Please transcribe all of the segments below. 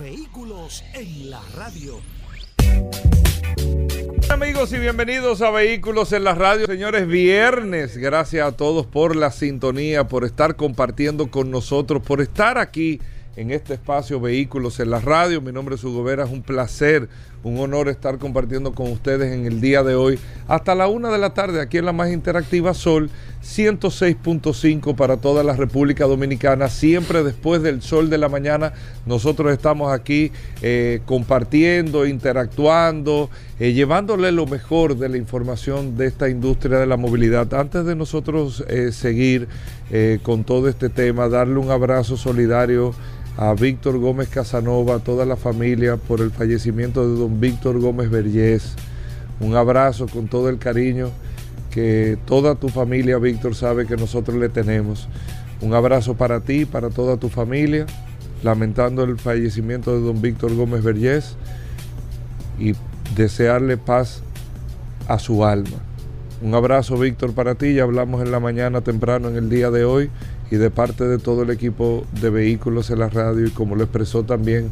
Vehículos en la radio. Amigos y bienvenidos a Vehículos en la Radio. Señores, viernes. Gracias a todos por la sintonía, por estar compartiendo con nosotros, por estar aquí en este espacio Vehículos en la Radio. Mi nombre es Hugo Vera, es un placer, un honor estar compartiendo con ustedes en el día de hoy hasta la una de la tarde aquí en la más interactiva Sol 106.5 para toda la República Dominicana. Siempre después del sol de la mañana nosotros estamos aquí eh, compartiendo, interactuando, eh, llevándole lo mejor de la información de esta industria de la movilidad. Antes de nosotros eh, seguir con todo este tema, darle un abrazo solidario a Víctor Gómez Casanova, a toda la familia por el fallecimiento de don Víctor Gómez Vergés. Un abrazo con todo el cariño que toda tu familia, Víctor, sabe que nosotros le tenemos. Un abrazo para ti, para toda tu familia, lamentando el fallecimiento de don Víctor Gómez Vergés y desearle paz a su alma. Un abrazo, Víctor, para ti. Ya hablamos en la mañana temprano, en el día de hoy y de parte de todo el equipo de vehículos en la radio y como lo expresó también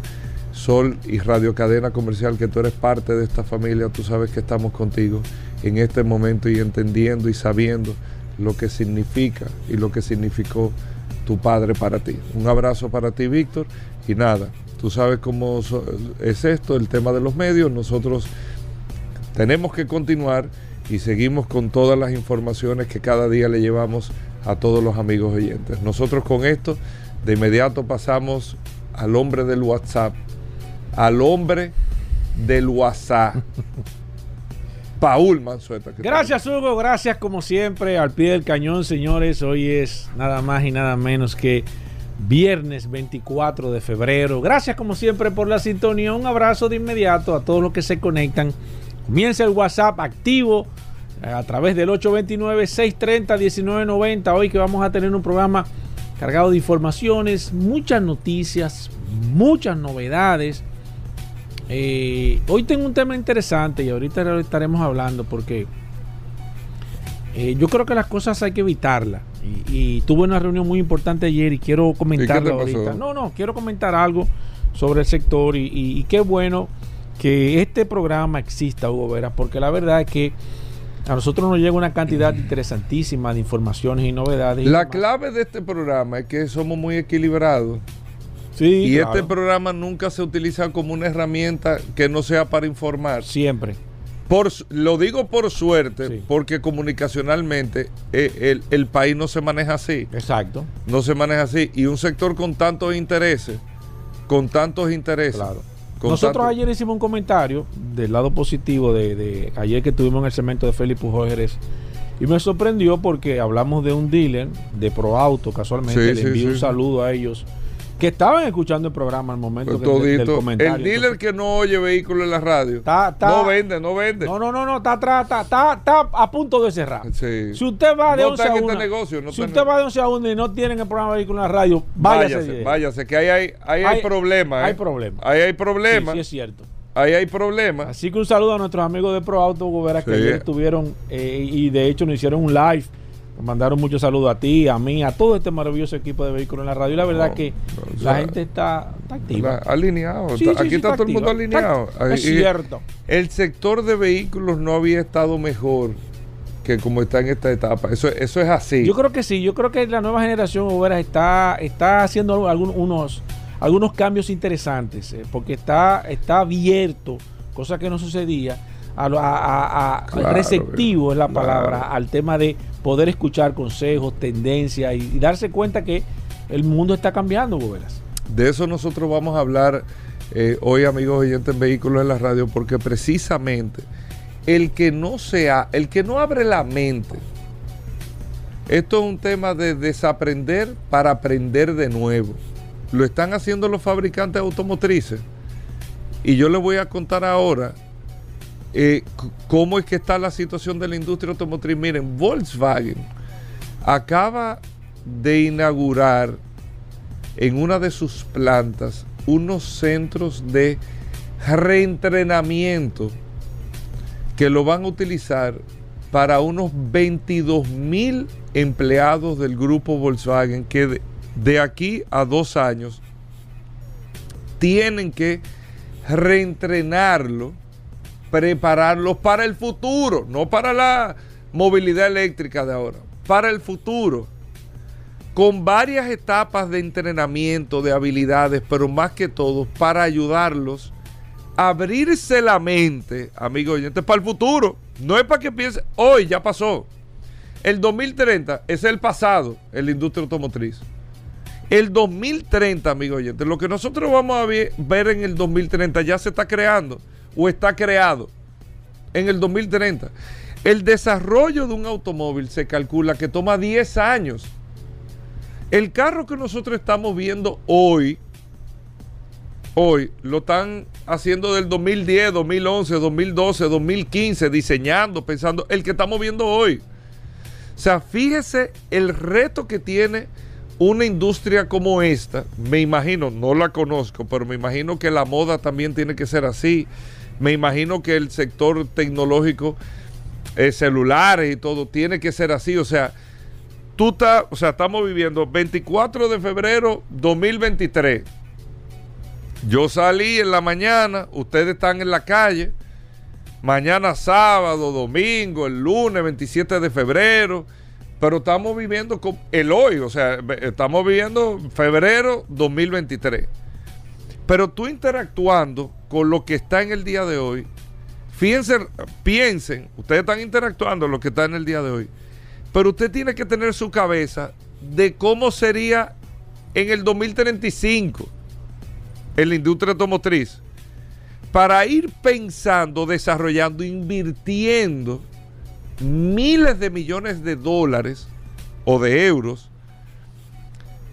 Sol y Radio Cadena Comercial, que tú eres parte de esta familia, tú sabes que estamos contigo en este momento y entendiendo y sabiendo lo que significa y lo que significó tu padre para ti. Un abrazo para ti, Víctor, y nada, tú sabes cómo es esto, el tema de los medios, nosotros tenemos que continuar y seguimos con todas las informaciones que cada día le llevamos a todos los amigos oyentes. Nosotros con esto de inmediato pasamos al hombre del WhatsApp, al hombre del WhatsApp. Paul Manzueta. Gracias Hugo, gracias como siempre al pie del cañón señores. Hoy es nada más y nada menos que viernes 24 de febrero. Gracias como siempre por la sintonía. Un abrazo de inmediato a todos los que se conectan. Comienza el WhatsApp activo a través del 829-630-1990. Hoy que vamos a tener un programa cargado de informaciones, muchas noticias, muchas novedades. Eh, hoy tengo un tema interesante y ahorita lo estaremos hablando porque eh, yo creo que las cosas hay que evitarlas. Y, tuve una reunión muy importante ayer y quiero comentarlo ahorita. No, no, quiero comentar algo sobre el sector y, y, qué bueno que este programa exista, Hugo Vera, porque la verdad es que a nosotros nos llega una cantidad interesantísima de informaciones y novedades. La clave de este programa es que somos muy equilibrados. Sí, y este programa nunca se utiliza como una herramienta que no sea para informar. Siempre. Por, lo digo por suerte, porque comunicacionalmente eh, el, país no se maneja así. Exacto. No se maneja así. Y un sector con tantos intereses, con tantos intereses. Claro nosotros ayer hicimos un comentario del lado positivo de, ayer que tuvimos en el cemento de Félix Pujol y me sorprendió porque hablamos de un dealer de ProAuto, casualmente. le envío un saludo a ellos que estaban escuchando el programa al momento que, del comentario. El dealer que no oye vehículos en la radio. no vende, no vende. No, no, no, no, está atrás, está, está, a punto de cerrar. Si usted va de 11 a 1, este negocio, si usted va de 11 a 1 y no tienen el programa de vehículos en la radio, váyase. Váyase, váyase que ahí hay, hay, hay problemas. Hay ¿eh? problemas. Ahí hay problemas. Sí, es cierto. Ahí hay problemas. Así que un saludo a nuestros amigos de ProAuto, Gobera, que ayer estuvieron eh, y de hecho nos hicieron un live mandaron muchos saludos a ti, a mí, a todo este maravilloso equipo de vehículos en la radio. Y la verdad que la gente está, activa. alineado. Aquí está, todo el mundo alineado. es cierto. El sector de vehículos no había estado mejor que como está en esta etapa. Eso, eso es así. Yo creo que sí. Yo creo que la nueva generación está, está haciendo algunos, algunos cambios interesantes. Eh, porque está, está abierto, cosa que no sucedía. A, receptivo es la palabra al tema de poder escuchar consejos, tendencias y, darse cuenta que el mundo está cambiando, Goberas. De eso nosotros vamos a hablar eh, hoy, amigos oyentes en Vehículos en la Radio, porque precisamente el que no sea, el que no abre la mente, esto es un tema de desaprender para aprender de nuevo. lo están haciendo los fabricantes automotrices. Y yo les voy a contar ahora eh, cómo es que está la situación de la industria automotriz. Miren, Volkswagen acaba de inaugurar en una de sus plantas unos centros de reentrenamiento que lo van a utilizar para unos 22 mil empleados del grupo Volkswagen que de, aquí a dos años tienen que reentrenarlo, prepararlos para el futuro, no para la movilidad eléctrica de ahora, para el futuro, con varias etapas de entrenamiento, de habilidades, pero más que todo para ayudarlos a abrirse la mente, amigos oyentes, para el futuro. No es para que piense, hoy ya pasó. El 2030 es el pasado en la industria automotriz. El 2030, amigos oyentes, lo que nosotros vamos a ver en el 2030 ya se está creando o está creado en el 2030. El desarrollo de un automóvil se calcula que toma 10 años. El carro que nosotros estamos viendo hoy, hoy, lo están haciendo del 2010, 2011, 2012, 2015, diseñando, pensando, el que estamos viendo hoy. O sea, fíjese el reto que tiene una industria como esta. Me imagino, no la conozco, pero me imagino que la moda también tiene que ser así. Me imagino que el sector tecnológico, eh, celulares y todo, tiene que ser así. O sea, tú estás, o sea, estamos viviendo 24 de febrero 2023. Yo salí en la mañana, ustedes están en la calle mañana sábado, domingo, el lunes 27 de febrero, pero estamos viviendo el hoy, o sea, estamos viviendo febrero 2023. Pero tú interactuando con lo que está en el día de hoy, fíjense, piensen, ustedes están interactuando con lo que está en el día de hoy, pero usted tiene que tener su cabeza de cómo sería en el 2035 en la industria automotriz para ir pensando, desarrollando, invirtiendo miles de millones de dólares o de euros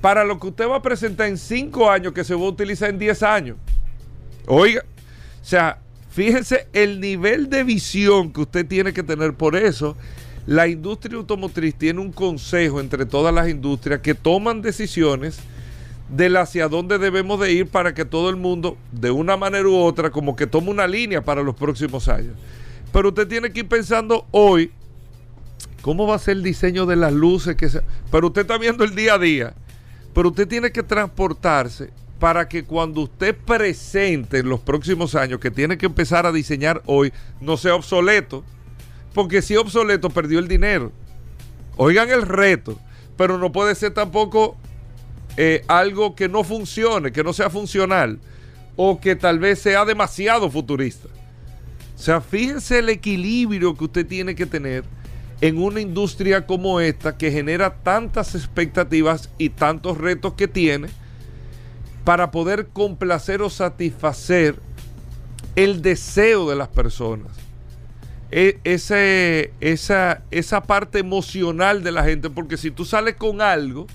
para lo que usted va a presentar en cinco años que se va a utilizar en 10 años. Oiga, o sea, fíjense el nivel de visión que usted tiene que tener. Por eso, la industria automotriz tiene un consejo entre todas las industrias que toman decisiones del hacia dónde debemos de ir para que todo el mundo, de una manera u otra, como que tome una línea para los próximos años. Pero usted tiene que ir pensando hoy cómo va a ser el diseño de las luces. Que Pero usted está viendo el día a día. Pero usted tiene que transportarse para que cuando usted presente en los próximos años, que tiene que empezar a diseñar hoy, no sea obsoleto. Porque si obsoleto, perdió el dinero. Oigan el reto. Pero no puede ser tampoco eh, algo que no funcione, que no sea funcional o que tal vez sea demasiado futurista. O sea, fíjense el equilibrio que usted tiene que tener en una industria como esta que genera tantas expectativas y tantos retos que tiene para poder complacer o satisfacer el deseo de las personas. E, ese, esa, esa parte emocional de la gente, porque si tú sales con algo,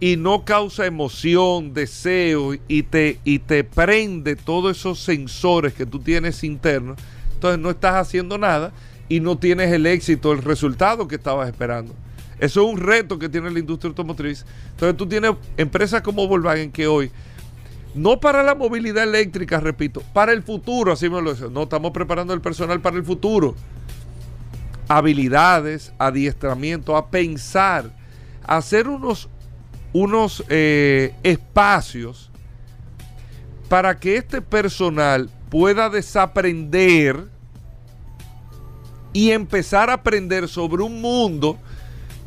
y no causa emoción, deseo y te, y te prende todos esos sensores que tú tienes internos, entonces no estás haciendo nada y no tienes el éxito, el resultado que estabas esperando. Eso es un reto que tiene la industria automotriz. Entonces tú tienes empresas como Volkswagen que hoy, no para la movilidad eléctrica, repito, para el futuro, así me lo dice. No, estamos preparando el personal para el futuro. Habilidades, adiestramiento, a pensar, a hacer unos unos eh, espacios para que este personal pueda desaprender y empezar a aprender sobre un mundo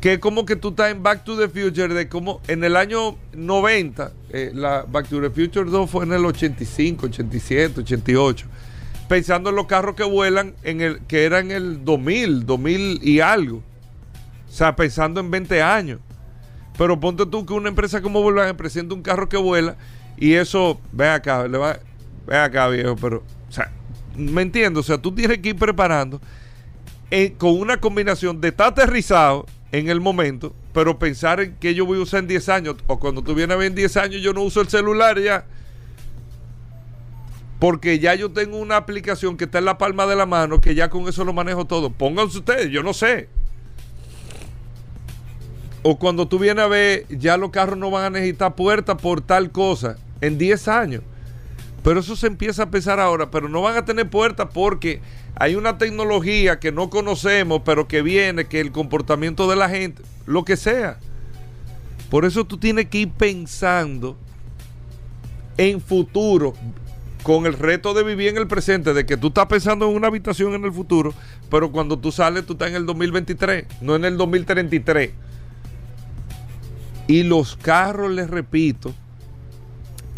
que es como que tú estás en Back to the Future, de como en el año 90, eh, la Back to the Future 2 fue en el 85, 87, 88, pensando en los carros que vuelan, en el que eran el 2000, 2000 y algo. O sea, pensando en 20 años. Pero ponte tú que una empresa como Volkswagen presenta un carro que vuela y eso, ve acá, le va, ve acá viejo, pero, o sea, me entiendo, o sea, tú tienes que ir preparando eh, con una combinación de estar aterrizado en el momento, pero pensar en que yo voy a usar en 10 años, o cuando tú vienes a ver en 10 años yo no uso el celular ya, porque ya yo tengo una aplicación que está en la palma de la mano, que ya con eso lo manejo todo. Pónganse ustedes, yo no sé. O cuando tú vienes a ver, ya los carros no van a necesitar puerta por tal cosa en 10 años. Pero eso se empieza a pensar ahora, pero no van a tener puerta porque hay una tecnología que no conocemos, pero que viene, que el comportamiento de la gente, lo que sea. Por eso tú tienes que ir pensando en futuro, con el reto de vivir en el presente, de que tú estás pensando en una habitación en el futuro, pero cuando tú sales tú estás en el 2023, no en el 2033. Y los carros, les repito,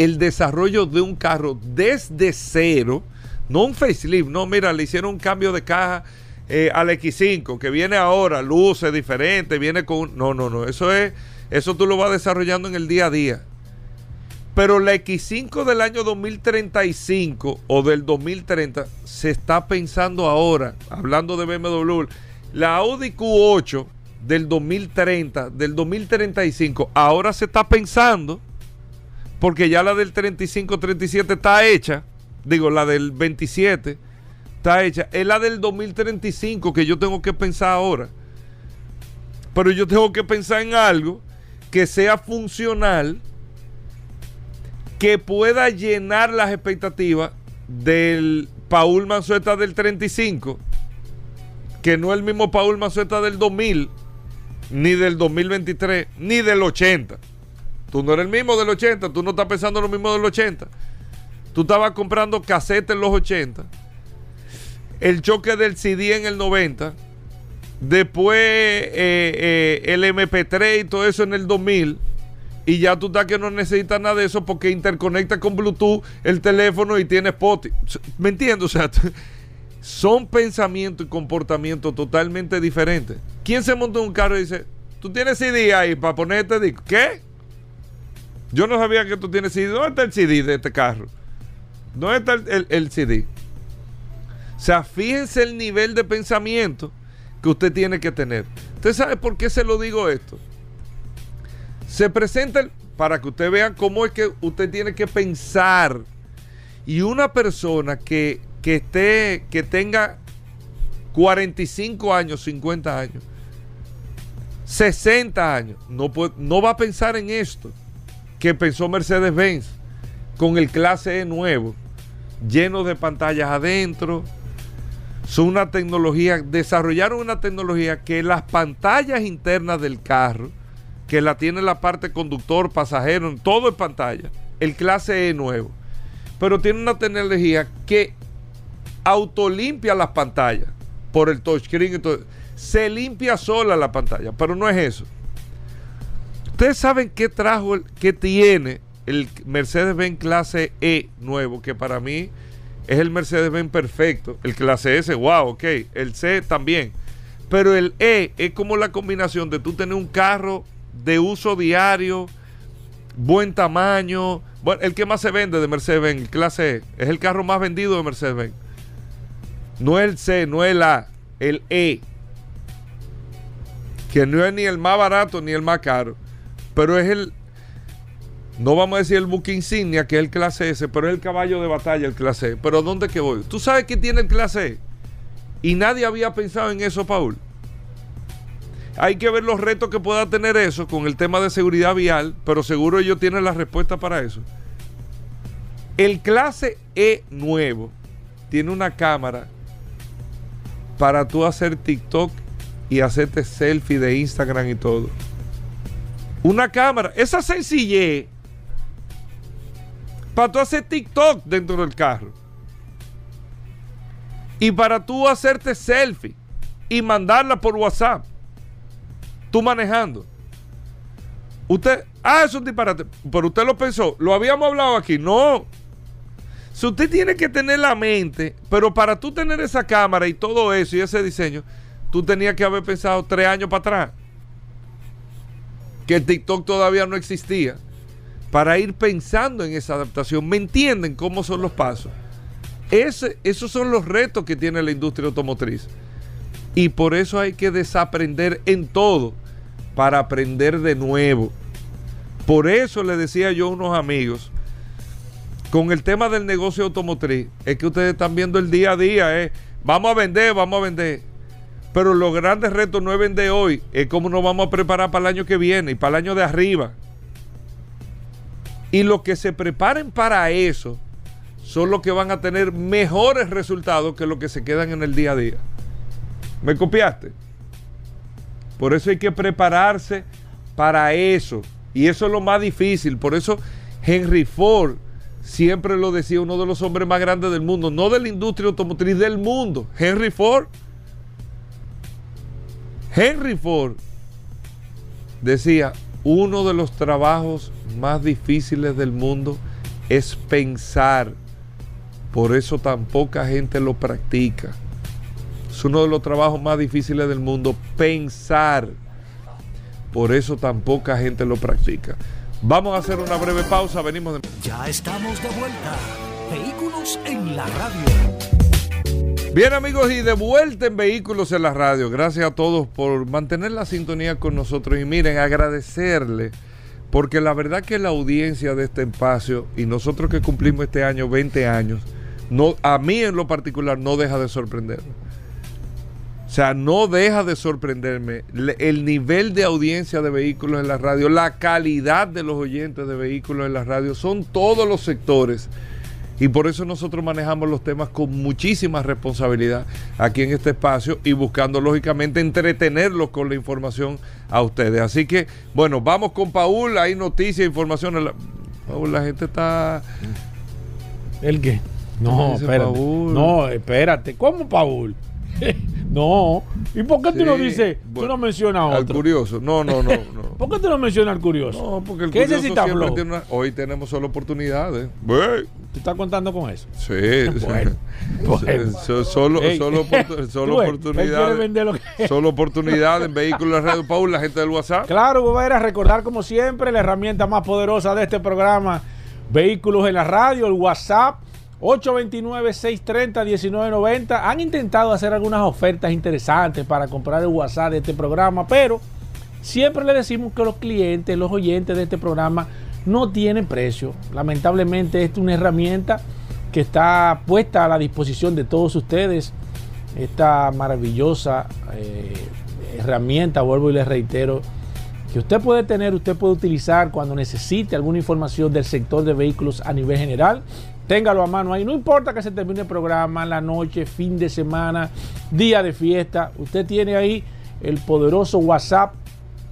el desarrollo de un carro desde cero, no un facelift, no, mira, le hicieron un cambio de caja eh, al X5, que viene ahora, luce diferente, viene con... No, no, no, eso es, eso tú lo vas desarrollando en el día a día. Pero la X5 del año 2035 o del 2030 se está pensando ahora, hablando de BMW, la Audi Q8 del 2030, del 2035, ahora se está pensando, porque ya la del 35-37 está hecha, digo, la del 27 está hecha, es la del 2035 que yo tengo que pensar ahora. Pero yo tengo que pensar en algo que sea funcional que pueda llenar las expectativas del Paul Manzueta del 35, que no es el mismo Paul Manzueta del 2000, ni del 2023, ni del 80. Tú no eres el mismo del 80, tú no estás pensando lo mismo del 80. Tú estabas comprando casetes en los 80, el choque del CD en el 90, después eh, eh, el MP3 y todo eso en el 2000 y ya tú estás que no necesitas nada de eso porque interconecta con Bluetooth el teléfono y tienes Spotify. ¿Me entiendes? O sea, son pensamientos y comportamientos totalmente diferentes. ¿Quién se monta en un carro y dice, tú tienes CD ahí para ponerte? ¿Qué? Yo no sabía que tú tienes CD. ¿Dónde está el CD de este carro? ¿Dónde está el, el CD? O sea, fíjense el nivel de pensamiento que usted tiene que tener. ¿Usted sabe por qué se lo digo esto? Se presenta para que usted vea cómo es que usted tiene que pensar. Y una persona que, que esté, que tenga 45 años, 50 años, 60 años, no, no va a pensar en esto que pensó Mercedes-Benz con el clase E nuevo, lleno de pantallas adentro. Son una tecnología, desarrollaron una tecnología que las pantallas internas del carro que la tiene la parte conductor, pasajero, todo en pantalla. El clase E nuevo. Pero tiene una tecnología que autolimpia las pantallas por el touchscreen. Se limpia sola la pantalla, pero no es eso. Ustedes saben qué trajo, qué tiene el Mercedes-Benz clase E nuevo, que para mí es el Mercedes-Benz perfecto. El clase S, wow, ok. El C también. Pero el E es como la combinación de tú tener un carro de uso diario, buen tamaño. Bueno, el que más se vende de Mercedes-Benz, clase E, es el carro más vendido de Mercedes-Benz. No el C, no el A, el E. Que no es ni el más barato ni el más caro. Pero es el. No vamos a decir el buque insignia, que es el clase S, pero es el caballo de batalla, el clase E. Pero ¿dónde que voy? ¿Tú sabes que tiene el clase E? Y nadie había pensado en eso, Paul. Hay que ver los retos que pueda tener eso con el tema de seguridad vial, pero seguro ellos tienen la respuesta para eso. El clase E nuevo tiene una cámara para tú hacer TikTok y hacerte selfie de Instagram y todo. Una cámara, esa sencillez para tú hacer TikTok dentro del carro. Y para tú hacerte selfie y mandarla por WhatsApp tú manejando. Usted, ah, es un disparate, pero usted lo pensó, lo habíamos hablado aquí, no. Si usted tiene que tener la mente, pero para tú tener esa cámara y todo eso y ese diseño, tú tenías que haber pensado tres años para atrás. Que el TikTok todavía no existía. Para ir pensando en esa adaptación. ¿Me entienden cómo son los pasos? Esos son los retos que tiene la industria automotriz. Y por eso hay que desaprender en todo para aprender de nuevo. Por eso le decía yo a unos amigos, con el tema del negocio automotriz, es que ustedes están viendo el día a día, ¿eh? vamos a vender, vamos a vender. Pero los grandes retos no es vender hoy, es cómo nos vamos a preparar para el año que viene y para el año de arriba. Y los que se preparen para eso son los que van a tener mejores resultados que los que se quedan en el día a día. ¿Me copiaste? Por eso hay que prepararse para eso. Y eso es lo más difícil. Por eso Henry Ford siempre lo decía, uno de los hombres más grandes del mundo, no de la industria automotriz, del mundo. Henry Ford. Henry Ford decía, uno de los trabajos más difíciles del mundo es pensar. Por eso tan poca gente lo practica. Es uno de los trabajos más difíciles del mundo, pensar. Por eso tan poca gente lo practica. Vamos a hacer una breve pausa, venimos de... Ya estamos de vuelta. Vehículos en la radio. Bien amigos y de vuelta en Vehículos en la Radio. Gracias a todos por mantener la sintonía con nosotros y miren, agradecerle porque la verdad que la audiencia de este espacio y nosotros que cumplimos este año 20 años, no, a mí en lo particular no deja de sorprenderme. O sea, no deja de sorprenderme el nivel de audiencia de vehículos en la radio, la calidad de los oyentes de vehículos en la radio, son todos los sectores y por eso nosotros manejamos los temas con muchísima responsabilidad aquí en este espacio y buscando lógicamente entretenerlos con la información a ustedes. Así que, bueno, vamos con Paul, hay noticias, información. Paul, la gente está... ¿El qué? No, espérate. No, espérate. ¿Cómo Paul? no. ¿Y por qué tú no dices, tú no mencionas a otro? Al curioso. No, no, no. no. ¿Por qué tú no mencionas al curioso? No, porque el curioso siempre tiene una... Hoy tenemos solo oportunidades. ¿Tú estás contando con eso? Sí. Bueno, solo, solo, solo oportunidades. Solo oportunidades en vehículos de radio. Paul, la gente del WhatsApp. Claro, a recordar como siempre la herramienta más poderosa de este programa, Vehículos en la Radio, el WhatsApp 829-630-1990. Han intentado hacer algunas ofertas interesantes para comprar el WhatsApp de este programa, pero siempre le decimos que los clientes, los oyentes de este programa no tienen precio. Lamentablemente, esta es una herramienta que está puesta a la disposición de todos ustedes. Esta maravillosa eh, herramienta, vuelvo y les reitero, que usted puede tener, usted puede utilizar cuando necesite alguna información del sector de vehículos a nivel general téngalo a mano ahí. No importa que se termine el programa, la noche, fin de semana, día de fiesta. Usted tiene ahí el poderoso WhatsApp,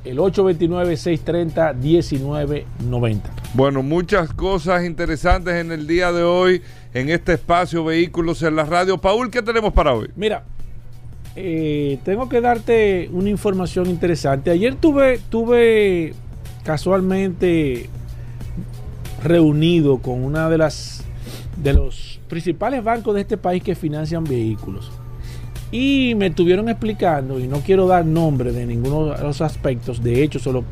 el 829-630-1990. Bueno, muchas cosas interesantes en el día de hoy en este espacio Vehículos en la Radio. Paul, ¿qué tenemos para hoy? Mira, eh, tengo que darte una información interesante. Ayer tuve, tuve casualmente reunido con una de las de los principales bancos de este país que financian vehículos. Y me estuvieron explicando, y no quiero dar nombre de ninguno de los aspectos, de hecho solo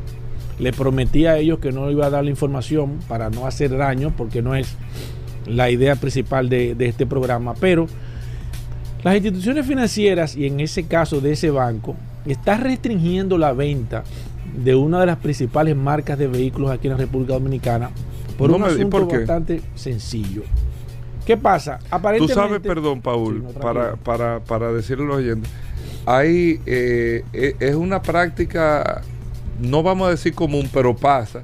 le prometí a ellos que no iba a dar la información para no hacer daño, porque no es la idea principal de, de este programa, pero las instituciones financieras, y en ese caso de ese banco, está restringiendo la venta de una de las principales marcas de vehículos aquí en la República Dominicana por un asunto bastante sencillo. ¿Qué pasa? Aparentemente, Tú sabes, perdón, Paul, para, para, para decirle a los oyentes, hay, eh, eh, es una práctica, no vamos a decir común, pero pasa.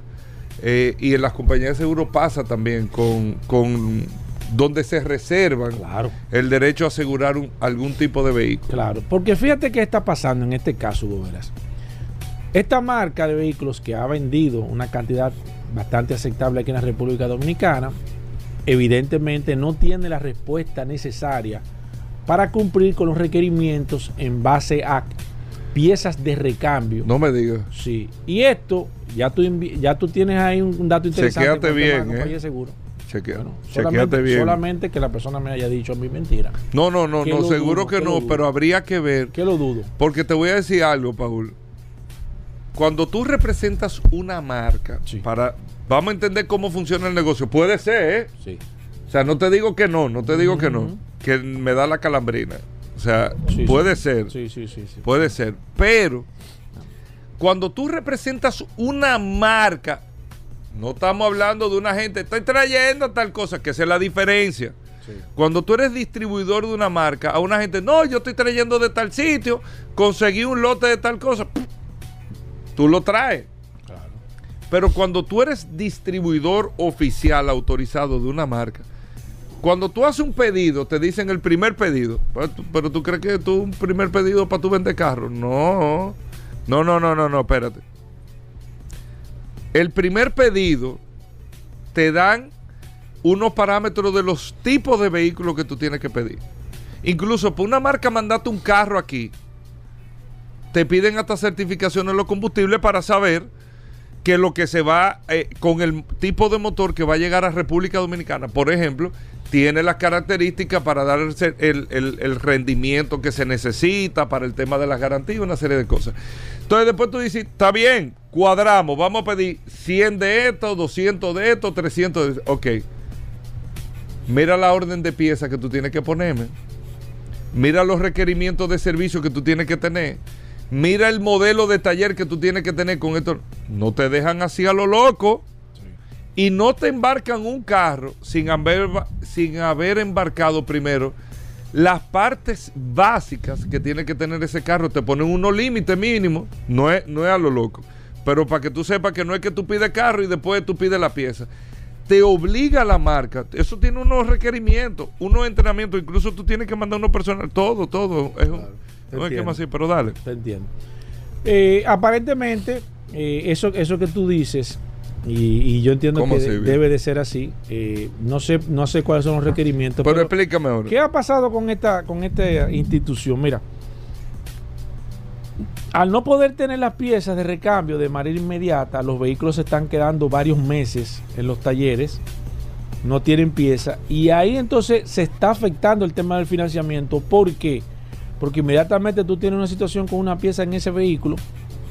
Eh, y en las compañías de seguro pasa también con, con donde se reservan el derecho a asegurar algún tipo de vehículo. Claro, porque fíjate qué está pasando en este caso, Goberas. Esta marca de vehículos que ha vendido una cantidad bastante aceptable aquí en la República Dominicana, evidentemente no tiene la respuesta necesaria para cumplir con los requerimientos en base a piezas de recambio. No me digas. Sí. Y esto, ya tú, ya tú tienes ahí un, dato interesante. Chequéate bien. ¿eh? seguro. solamente, bien. Solamente que la persona me haya dicho a mí mentira. No, no, no, no seguro que no, pero habría que ver. Que lo dudo. Porque te voy a decir algo, Paul. Cuando tú representas una marca para vamos a entender cómo funciona el negocio. Puede ser, ¿eh? Sí. O sea, no te digo que no, no te digo que no, que me da la calambrina. O sea, puede ser. Sí, sí, sí, Puede ser. Pero cuando tú representas una marca, no estamos hablando de una gente, estoy trayendo tal cosa, que esa es la diferencia. Cuando tú eres distribuidor de una marca, a una gente, no, yo estoy trayendo de tal sitio, conseguí un lote de tal cosa, tú lo traes. Pero cuando tú eres distribuidor oficial autorizado de una marca, cuando tú haces un pedido, te dicen el primer pedido, pero tú, crees que tú un primer pedido para tú vender carro. No, no, no, no, no, no, espérate. El primer pedido te dan unos parámetros de los tipos de vehículos que tú tienes que pedir. Incluso por una marca mandate un carro aquí, te piden hasta certificaciones los combustibles para saber que lo que se va eh, con el tipo de motor que va a llegar a República Dominicana, por ejemplo, tiene las características para dar el, rendimiento que se necesita para el tema de las garantías, una serie de cosas. Entonces después tú dices, está bien, cuadramos, vamos a pedir 100 de esto, 200 de esto, 300 de esto. Ok. Mira la orden de pieza que tú tienes que ponerme. Mira los requerimientos de servicio que tú tienes que tener. Mira el modelo de taller que tú tienes que tener con esto. No te dejan así a lo loco y no te embarcan un carro sin haber, sin haber embarcado primero las partes básicas que tiene que tener ese carro. Te ponen unos límites mínimos, no es, no es a lo loco. Pero para que tú sepas que no es que tú pides carro y después tú pides la pieza. Te obliga la marca. Eso tiene unos requerimientos, unos entrenamientos. Incluso tú tienes que mandar unos personal. Todo, todo. Es no es que más así, pero dale. Te entiendo. Eh, aparentemente, eh, eso, eso que tú dices y, yo entiendo que debe de ser así. Eh, no sé no sé cuáles son los requerimientos. Pero, explícame ahora. ¿Qué ha pasado con esta, con esta institución? Mira, al no poder tener las piezas de recambio de manera inmediata, los vehículos se están quedando varios meses en los talleres, no tienen pieza, y ahí entonces se está afectando el tema del financiamiento. ¿Por qué? Porque inmediatamente tú tienes una situación con una pieza en ese vehículo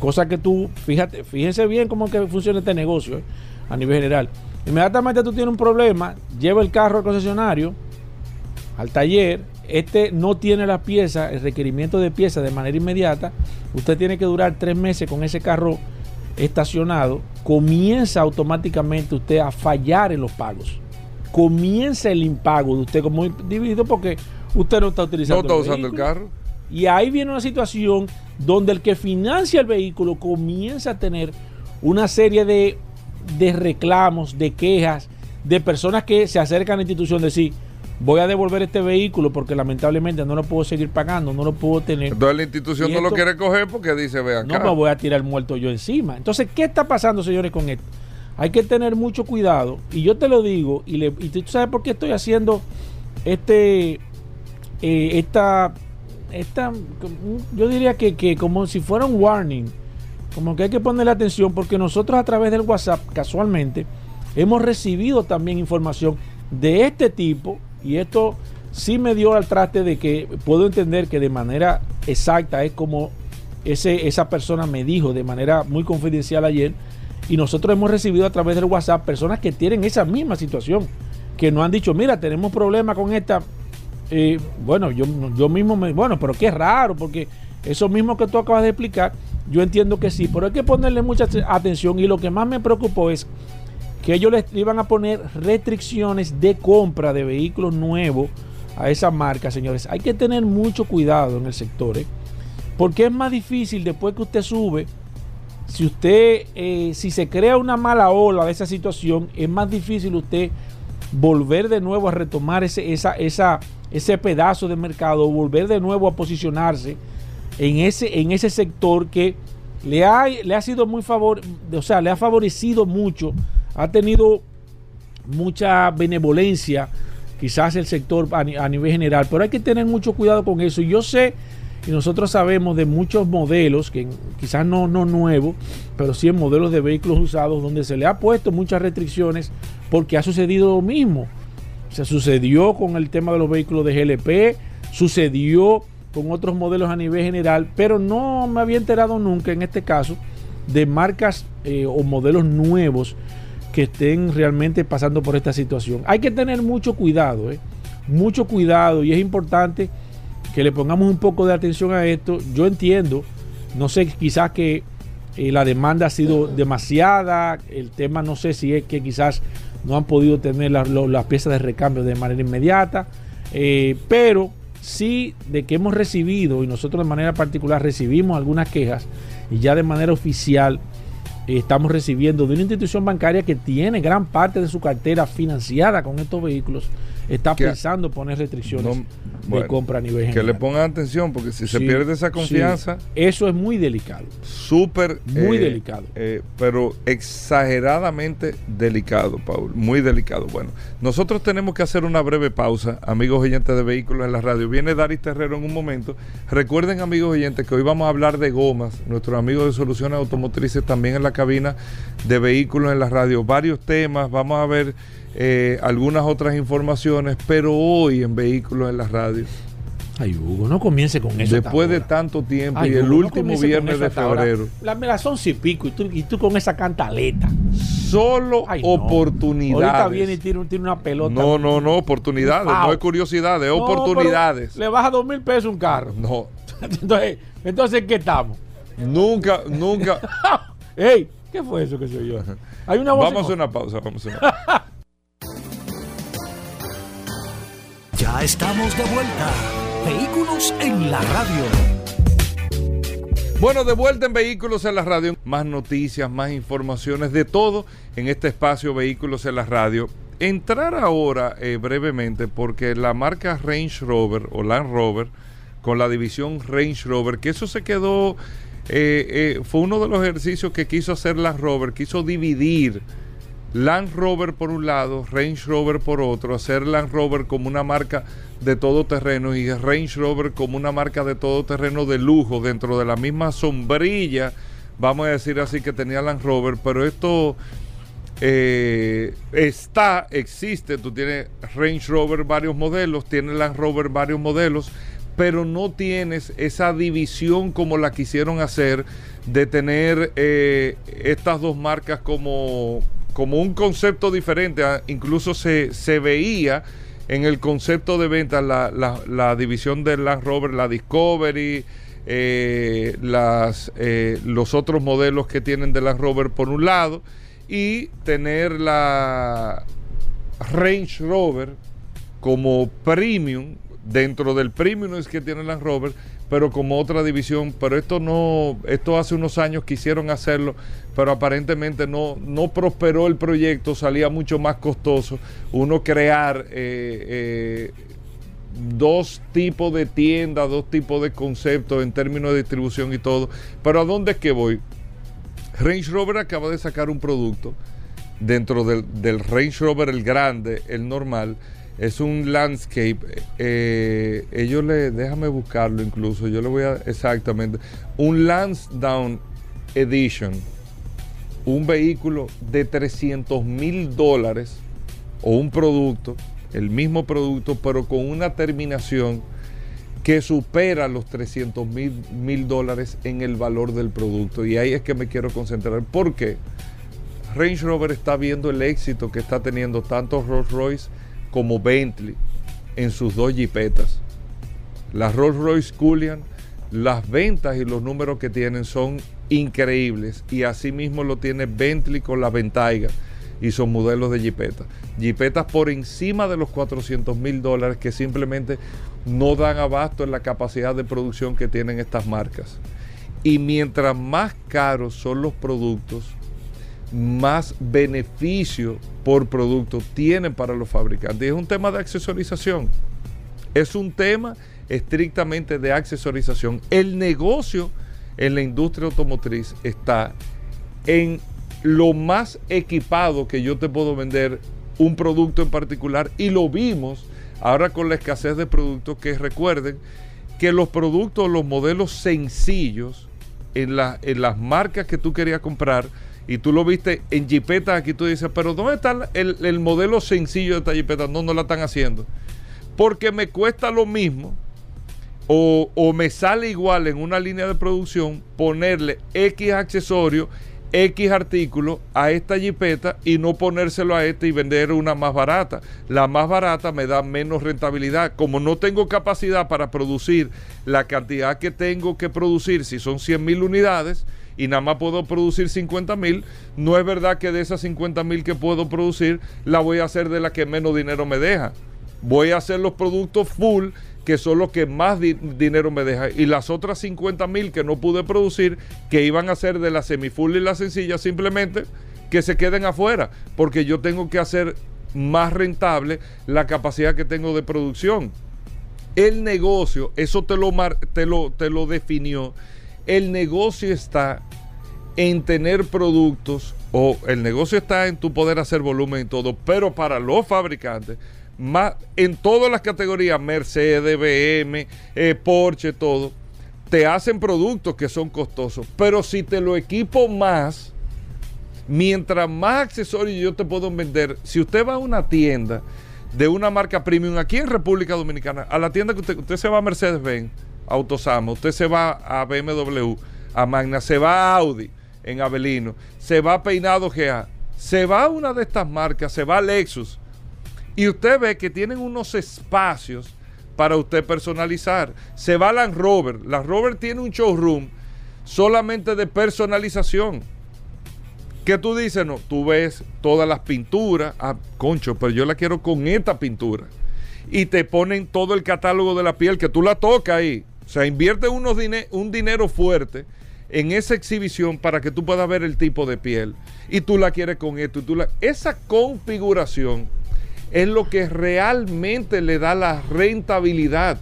Cosa que tú, fíjate, fíjense bien cómo que funciona este negocio eh, a nivel general. Inmediatamente tú tienes un problema, lleva el carro al concesionario, al taller, este no tiene las piezas, el requerimiento de piezas de manera inmediata, usted tiene que durar tres meses con ese carro estacionado, comienza automáticamente usted a fallar en los pagos. Comienza el impago de usted como individuo porque usted no está utilizando, no está usando el carro. Y ahí viene una situación donde el que financia el vehículo comienza a tener una serie de, reclamos, de quejas, de personas que se acercan a la institución de decir, voy a devolver este vehículo porque lamentablemente no lo puedo seguir pagando, no lo puedo tener. Entonces la institución no lo quiere coger porque dice, vean. No me voy a tirar muerto yo encima. Entonces, ¿qué está pasando, señores, con esto? Hay que tener mucho cuidado y yo te lo digo y, le, y tú sabes por qué estoy haciendo este, eh, esta esta, yo diría que, como si fuera un warning, como que hay que ponerle atención porque nosotros a través del WhatsApp, casualmente, hemos recibido también información de este tipo y esto sí me dio al traste de que puedo entender que de manera exacta es como ese, esa persona me dijo de manera muy confidencial ayer y nosotros hemos recibido a través del WhatsApp personas que tienen esa misma situación, que nos han dicho, mira, tenemos problemas con esta eh, bueno, yo, yo mismo me. Bueno, pero qué raro, porque eso mismo que tú acabas de explicar, yo entiendo que sí, pero hay que ponerle mucha atención. Y lo que más me preocupó es que ellos les iban a poner restricciones de compra de vehículos nuevos a esa marca, señores. Hay que tener mucho cuidado en el sector, ¿eh? porque es más difícil después que usted sube. Si usted, eh, si se crea una mala ola de esa situación, es más difícil usted volver de nuevo a retomar ese, esa, esa, ese pedazo de mercado, volver de nuevo a posicionarse en ese, en ese sector que le ha, le ha sido muy favor, o sea, le ha favorecido mucho, ha tenido mucha benevolencia, quizás el sector a, nivel general, pero hay que tener mucho cuidado con eso. Yo sé y nosotros sabemos de muchos modelos, que quizás no, no nuevos, pero sí en modelos de vehículos usados, donde se le ha puesto muchas restricciones porque ha sucedido lo mismo. Se sucedió con el tema de los vehículos de GLP, sucedió con otros modelos a nivel general, pero no me había enterado nunca en este caso de marcas eh, o modelos nuevos que estén realmente pasando por esta situación. Hay que tener mucho cuidado, eh, mucho cuidado y es importante que le pongamos un poco de atención a esto. Yo entiendo, no sé, quizás que eh, la demanda ha sido demasiada, el tema no sé si es que quizás no han podido tener las piezas de recambio de manera inmediata, eh, pero sí de que hemos recibido, y nosotros de manera particular recibimos algunas quejas, y ya de manera oficial estamos recibiendo de una institución bancaria que tiene gran parte de su cartera financiada con estos vehículos está pensando poner restricciones de compra a nivel general. Que le pongan atención, porque si se pierde esa confianza. Eso es muy delicado. Súper. Muy eh, delicado. Eh, pero exageradamente delicado, Paul. Muy delicado. Bueno, nosotros tenemos que hacer una breve pausa, amigos oyentes de vehículos en la radio. Viene Daris Terrero en un momento. Recuerden, amigos oyentes, que hoy vamos a hablar de gomas. Nuestros amigos de Soluciones Automotrices también en la cabina de vehículos en la radio. Varios temas. Vamos a ver eh, algunas otras informaciones, pero hoy en Vehículos en la Radio. Ay, Hugo, no comience con eso. Después de tanto tiempo y el último viernes de febrero. La, las once y pico y tú, y tú con esa cantaleta. Solo oportunidades. Ahorita viene y tiene, una pelota. No, no, no, oportunidades. No es curiosidad, es oportunidades. Le baja dos mil pesos un carro. No. entonces, entonces, ¿qué estamos? Nunca, nunca. ¡Ey! ¿Qué fue eso que se oyó? Hay una voz Vamos a una pausa, vamos a una pausa. Ya estamos de vuelta. Vehículos en la radio. Bueno, de vuelta en Vehículos en la Radio. Más noticias, más informaciones, de todo en este espacio Vehículos en la Radio. Entrar ahora eh, brevemente porque la marca Range Rover o Land Rover con la división Range Rover, que eso se quedó, eh, eh, fue uno de los ejercicios que quiso hacer Land Rover, quiso dividir Land Rover por un lado, Range Rover por otro, hacer Land Rover como una marca de todo terreno y Range Rover como una marca de todo terreno de lujo dentro de la misma sombrilla, vamos a decir así que tenía Land Rover, pero esto eh, está, existe, tú tienes Range Rover varios modelos, tienes Land Rover varios modelos, pero no tienes esa división como la quisieron hacer de tener eh, estas dos marcas como como un concepto diferente, ah, incluso se, se veía en el concepto de venta la, la, división del Land Rover, la Discovery, eh, las, eh, los otros modelos que tienen de Land Rover por un lado y tener la Range Rover como premium, dentro del premium es que tiene Land Rover, pero como otra división. Pero esto no, esto hace unos años quisieron hacerlo, pero aparentemente no, no prosperó el proyecto, salía mucho más costoso uno crear eh, eh, dos tipos de tiendas, dos tipos de conceptos en términos de distribución y todo. Pero ¿a dónde es que voy? Range Rover acaba de sacar un producto dentro del, del Range Rover, el grande, el normal es un landscape. Eh, ellos le, déjame buscarlo incluso, yo le voy a, exactamente, un Lansdowne Edition, un vehículo de 300 mil dólares o un producto, el mismo producto, pero con una terminación que supera los 300 mil dólares en el valor del producto. Y ahí es que me quiero concentrar. ¿Por qué? Range Rover está viendo el éxito que está teniendo tanto Rolls Royce como Bentley en sus dos jipetas. La Rolls Royce Cullinan, las ventas y los números que tienen son increíbles y así mismo lo tiene Bentley con la Ventaiga y son modelos de jipetas. Jipetas por encima de los 400 mil dólares que simplemente no dan abasto en la capacidad de producción que tienen estas marcas. Y mientras más caros son los productos, más beneficio por producto tienen para los fabricantes. es un tema de accesorización. Es un tema estrictamente de accesorización. El negocio en la industria automotriz está en lo más equipado que yo te puedo vender un producto en particular y lo vimos ahora con la escasez de productos que recuerden que los productos, los modelos sencillos en, en las marcas que tú querías comprar, y tú lo viste en jipeta, aquí tú dices, pero ¿dónde está el, modelo sencillo de esta jipeta? No, no la están haciendo. Porque me cuesta lo mismo o, o, me sale igual en una línea de producción ponerle X accesorio, X artículo a esta jipeta y no ponérselo a esta y vender una más barata. La más barata me da menos rentabilidad. Como no tengo capacidad para producir la cantidad que tengo que producir, si son 100 mil unidades, y nada más puedo producir 50 mil, no es verdad que de esas 50 mil que puedo producir, la voy a hacer de la que menos dinero me deja. Voy a hacer los productos full que son los que más dinero me deja. Y las otras 50 mil que no pude producir, que iban a ser de la semifull y la sencilla, simplemente que se queden afuera, porque yo tengo que hacer más rentable la capacidad que tengo de producción. El negocio, eso te lo, te lo, te lo definió, el negocio está en tener productos o el negocio está en tu poder hacer volumen y todo, pero para los fabricantes, más, en todas las categorías, Mercedes, BM, eh, Porsche, todo, te hacen productos que son costosos, pero si te lo equipo más, mientras más accesorios yo te puedo vender, si usted va a una tienda de una marca premium aquí en República Dominicana, a la tienda que usted, usted se va a Mercedes-Benz, Autosama, usted se va a BMW, a Magna, se va a Audi en Avelino, se va Peinado GA, se va una de estas marcas, se va Lexus, y usted ve que tienen unos espacios para usted personalizar. Se va Land Rover. Land Rover tiene un showroom solamente de personalización que tú dices, no, tú ves todas las pinturas, ah, concho, pero yo la quiero con esta pintura. Y te ponen todo el catálogo de la piel que tú la tocas ahí. O sea, invierte unos un dinero fuerte en esa exhibición para que tú puedas ver el tipo de piel. Y tú la quieres con esto. Y tú la... Esa configuración es lo que realmente le da la rentabilidad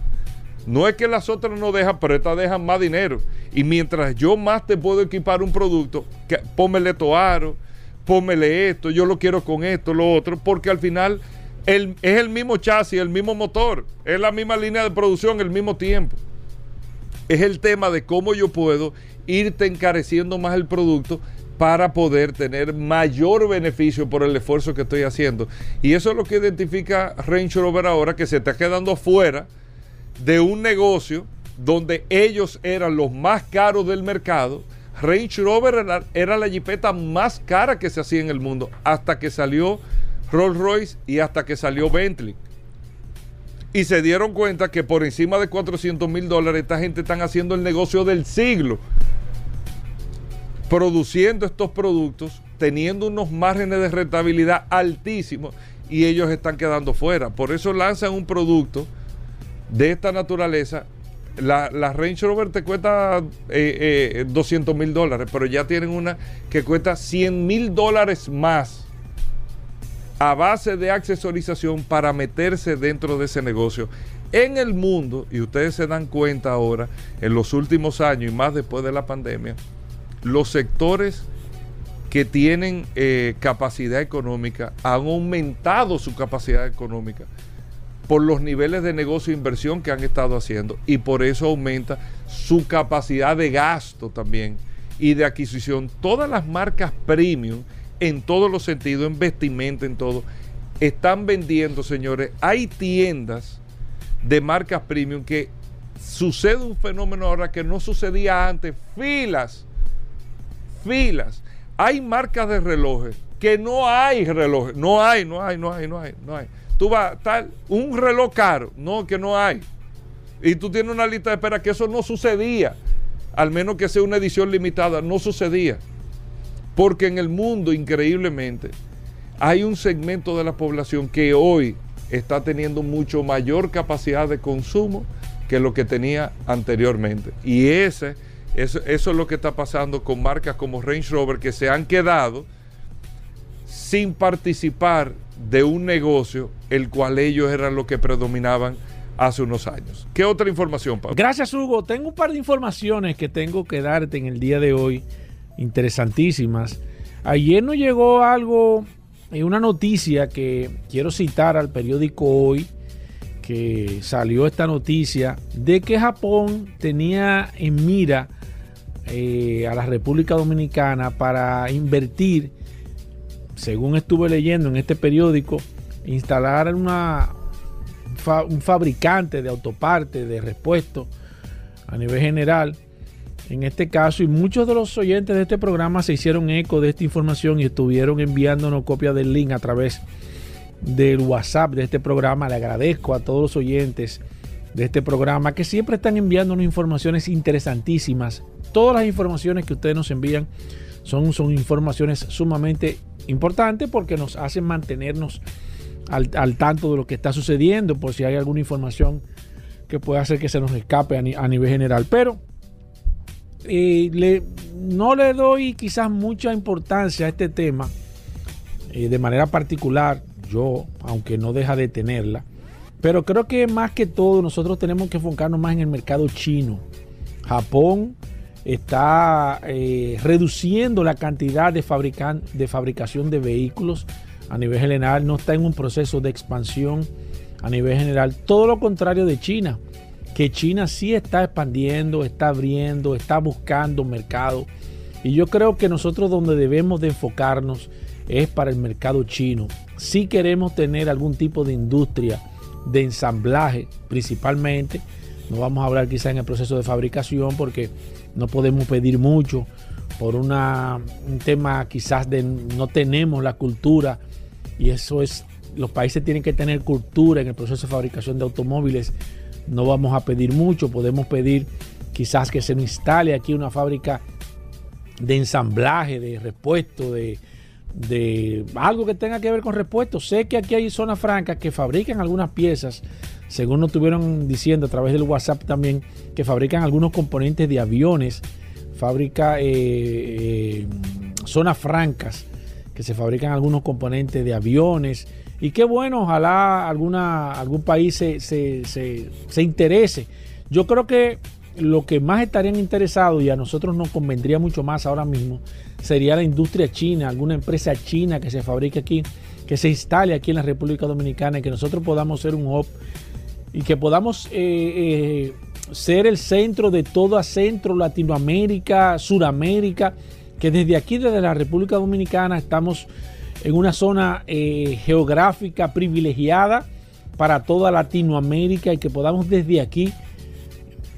no es que las otras no dejan, pero estas dejan más dinero. Y mientras yo más te puedo equipar un producto, que, pómele toaro, pómele esto, yo lo quiero con esto, lo otro, porque al final es el mismo chasis, el mismo motor, es la misma línea de producción, el mismo tiempo. Es el tema de cómo yo puedo irte encareciendo más el producto para poder tener mayor beneficio por el esfuerzo que estoy haciendo. Y eso es lo que identifica Range Rover ahora, que se está quedando afuera de un negocio donde ellos eran los más caros del mercado. Range Rover era, la jipeta más cara que se hacía en el mundo hasta que salió Rolls Royce y hasta que salió Bentley. Y se dieron cuenta que por encima de 400 mil dólares esta gente están haciendo el negocio del siglo. Produciendo estos productos, teniendo unos márgenes de rentabilidad altísimos y ellos están quedando fuera. Por eso lanzan un producto de esta naturaleza, la, Range Rover te cuesta 200 eh, eh, mil dólares, pero ya tienen una que cuesta 100 mil dólares más a base de accesorización para meterse dentro de ese negocio. En el mundo, y ustedes se dan cuenta ahora, en los últimos años y más después de la pandemia, los sectores que tienen eh, capacidad económica han aumentado su capacidad económica por los niveles de negocio e inversión que han estado haciendo y por eso aumenta su capacidad de gasto también y de adquisición. Todas las marcas premium, en todos los sentidos, en vestimenta, en todo, están vendiendo, señores. Hay tiendas de marcas premium que sucede un fenómeno ahora que no sucedía antes. Filas, filas. Hay marcas de relojes que no hay relojes. No hay, no hay, no hay, no hay, no hay tú vas, tal, un reloj caro, no, que no hay. Y tú tienes una lista de espera que eso no sucedía, al menos que sea una edición limitada, no sucedía. Porque en el mundo, increíblemente, hay un segmento de la población que hoy está teniendo mucho mayor capacidad de consumo que lo que tenía anteriormente. Y ese, eso, eso es lo que está pasando con marcas como Range Rover que se han quedado sin participar de un negocio el cual ellos eran los que predominaban hace unos años. ¿Qué otra información, Pablo? Gracias, Hugo. Tengo un par de informaciones que tengo que darte en el día de hoy, interesantísimas. Ayer nos llegó algo, eh, una noticia que quiero citar al periódico Hoy, que salió esta noticia de que Japón tenía en mira eh, a la República Dominicana para invertir según estuve leyendo en este periódico, instalar una, un fabricante de autopartes, de repuestos a nivel general. En este caso, y muchos de los oyentes de este programa se hicieron eco de esta información y estuvieron enviándonos copias del link a través del WhatsApp de este programa. Le agradezco a todos los oyentes de este programa que siempre están enviándonos informaciones interesantísimas todas las informaciones que ustedes nos envían son, son informaciones sumamente importantes porque nos hacen mantenernos al, al, tanto de lo que está sucediendo, por si hay alguna información que pueda hacer que se nos escape a nivel general. Pero no le doy quizás mucha importancia a este tema eh, de manera particular, yo, aunque no deja de tenerla, pero creo que más que todo nosotros tenemos que enfocarnos más en el mercado chino. Japón está eh, reduciendo la cantidad de, de fabricación de vehículos a nivel general, no está en un proceso de expansión a nivel general, todo lo contrario de China, que China sí está expandiendo, está abriendo, está buscando mercado. Y yo creo que nosotros donde debemos de enfocarnos es para el mercado chino. Si queremos tener algún tipo de industria de ensamblaje principalmente, no vamos a hablar quizá en el proceso de fabricación porque no podemos pedir mucho por un tema quizás de no tenemos la cultura y eso es, los países tienen que tener cultura en el proceso de fabricación de automóviles, no vamos a pedir mucho, podemos pedir quizás que se instale aquí una fábrica de ensamblaje, de repuesto, de, de algo que tenga que ver con repuestos. Sé que aquí hay zonas francas que fabrican algunas piezas, según nos estuvieron diciendo a través del WhatsApp también, que fabrican algunos componentes de aviones, fábrica eh, eh, zonas francas, que se fabrican algunos componentes de aviones. Y qué bueno, ojalá alguna, algún país se, se, se, se interese. Yo creo que lo que más estarían interesados y a nosotros nos convendría mucho más ahora mismo sería la industria china, alguna empresa china que se fabrique aquí, que se instale aquí en la República Dominicana y que nosotros podamos ser un hub y que podamos eh, eh, ser el centro de toda Centro, Latinoamérica, Suramérica, que desde aquí, desde la República Dominicana, estamos en una zona eh, geográfica privilegiada para toda Latinoamérica y que podamos desde aquí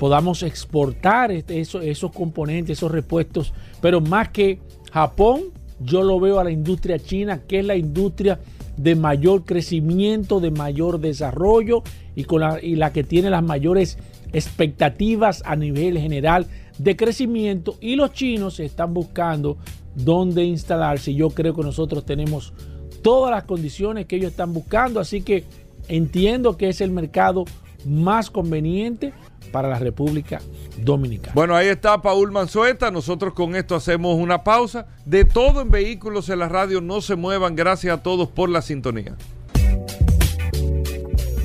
podamos exportar este, esos, esos componentes, esos repuestos, pero más que Japón, yo lo veo a la industria china, que es la industria de mayor crecimiento, de mayor desarrollo y, con la, y la que tiene las mayores expectativas a nivel general de crecimiento y los chinos están buscando dónde instalarse. Yo creo que nosotros tenemos todas las condiciones que ellos están buscando, así que entiendo que es el mercado más conveniente para la República Dominicana. Bueno, ahí está Paul Manzueta. Nosotros con esto hacemos una pausa. De todo en vehículos en la radio, no se muevan. Gracias a todos por la sintonía.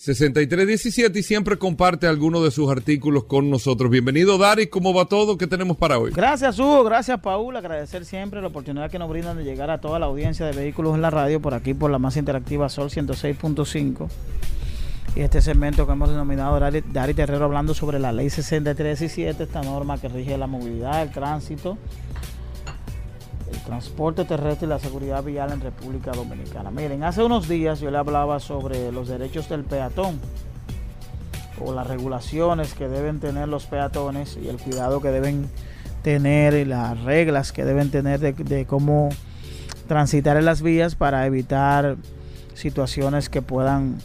6317 y siempre comparte algunos de sus artículos con nosotros. Bienvenido, Dari. ¿Cómo va todo? ¿Qué tenemos para hoy? Gracias, Hugo. Gracias, Paul. Agradecer siempre la oportunidad que nos brindan de llegar a toda la audiencia de vehículos en la radio, por aquí, por la más interactiva Sol 106.5. Y este segmento que hemos denominado Dari, Dari Terrero hablando sobre la ley 6317, esta norma que rige la movilidad, el tránsito el transporte terrestre y la seguridad vial en República Dominicana. Miren, hace unos días yo le hablaba sobre los derechos del peatón o las regulaciones que deben tener los peatones y el cuidado que deben tener y las reglas que deben tener de, cómo transitar en las vías para evitar situaciones que puedan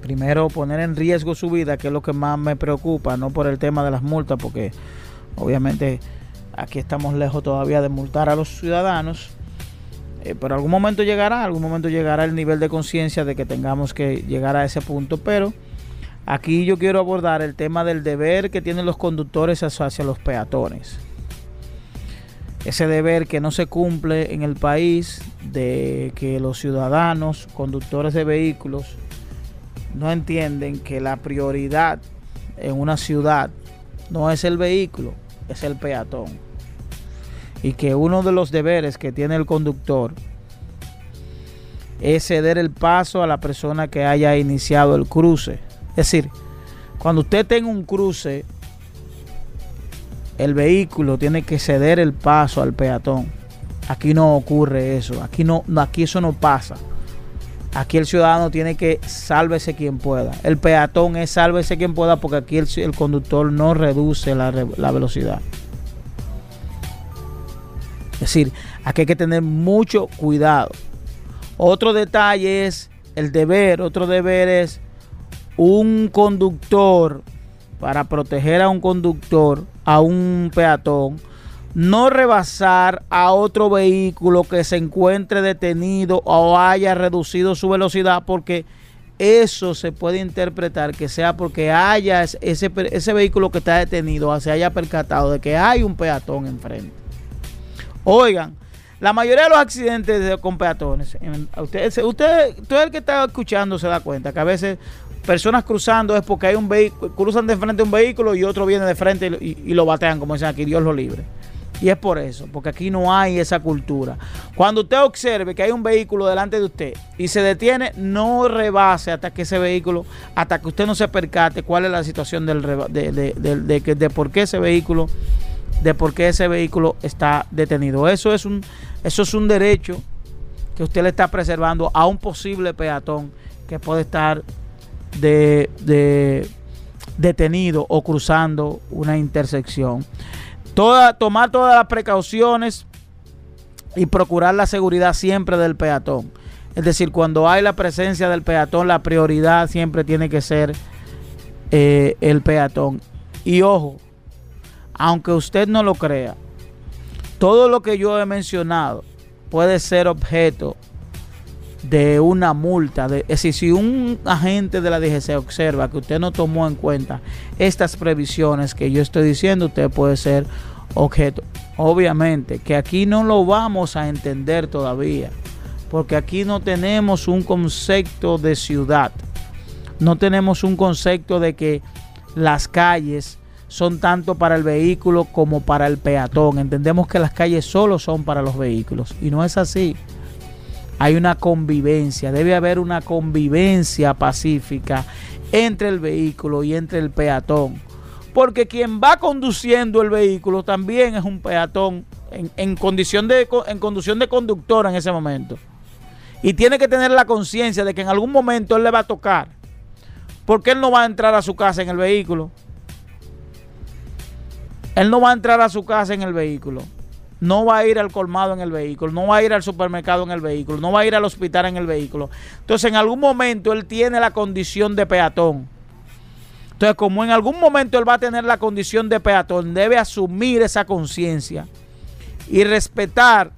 primero poner en riesgo su vida, que es lo que más me preocupa, no por el tema de las multas, porque obviamente Aquí estamos lejos todavía de multar a los ciudadanos. Eh, pero algún momento llegará, algún momento llegará el nivel de conciencia de que tengamos que llegar a ese punto. Pero aquí yo quiero abordar el tema del deber que tienen los conductores hacia los peatones. Ese deber que no se cumple en el país de que los ciudadanos, conductores de vehículos, no entienden que la prioridad en una ciudad no es el vehículo, es el peatón y que uno de los deberes que tiene el conductor es ceder el paso a la persona que haya iniciado el cruce. Es decir, cuando usted tenga un cruce, el vehículo tiene que ceder el paso al peatón. Aquí no ocurre eso, aquí no, aquí eso no pasa. Aquí el ciudadano tiene que sálvese quien pueda. El peatón es sálvese quien pueda porque aquí el, conductor no reduce la velocidad. Es decir, aquí hay que tener mucho cuidado. Otro detalle es el deber, otro deber es un conductor, para proteger a un conductor, a un peatón, no rebasar a otro vehículo que se encuentre detenido o haya reducido su velocidad porque eso se puede interpretar que sea porque haya ese, ese vehículo que está detenido se haya percatado de que hay un peatón enfrente. Oigan, la mayoría de los accidentes con peatones, usted, usted, todo el que está escuchando se da cuenta que a veces personas cruzando es porque hay un vehículo, cruzan de frente un vehículo y otro viene de frente y, y lo batean, como dicen aquí, Dios lo libre. Y es por eso, porque aquí no hay esa cultura. Cuando usted observe que hay un vehículo delante de usted y se detiene, no rebase hasta que ese vehículo, hasta que usted no se percate cuál es la situación del de, de, de, de, por qué ese vehículo, de por qué ese vehículo está detenido. Eso es un, eso es un derecho que usted le está preservando a un posible peatón que puede estar de detenido o cruzando una intersección tomar todas las precauciones y procurar la seguridad siempre del peatón. Es decir, cuando hay la presencia del peatón, la prioridad siempre tiene que ser eh, el peatón. Y ojo, aunque usted no lo crea, todo lo que yo he mencionado puede ser objeto de una multa. De, es decir, si un agente de la DGC observa que usted no tomó en cuenta estas previsiones que yo estoy diciendo, usted puede ser objeto. Obviamente que aquí no lo vamos a entender todavía, porque aquí no tenemos un concepto de ciudad, no tenemos un concepto de que las calles son tanto para el vehículo como para el peatón. Entendemos que las calles solo son para los vehículos y no es así hay una convivencia, debe haber una convivencia pacífica entre el vehículo y entre el peatón. Porque quien va conduciendo el vehículo también es un peatón en, condición, de, en de conductor en ese momento. Y tiene que tener la conciencia de que en algún momento él le va a tocar. Porque él no va a entrar a su casa en el vehículo. Él no va a entrar a su casa en el vehículo no va a ir al colmado en el vehículo, no va a ir al supermercado en el vehículo, no va a ir al hospital en el vehículo. Entonces, en algún momento él tiene la condición de peatón. Entonces, como en algún momento él va a tener la condición de peatón, debe asumir esa conciencia y respetar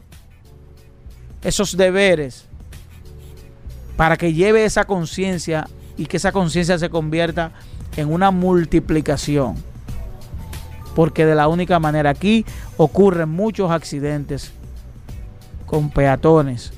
esos deberes para que lleve esa conciencia y que esa conciencia se convierta en una multiplicación porque de la única manera aquí ocurren muchos accidentes con peatones.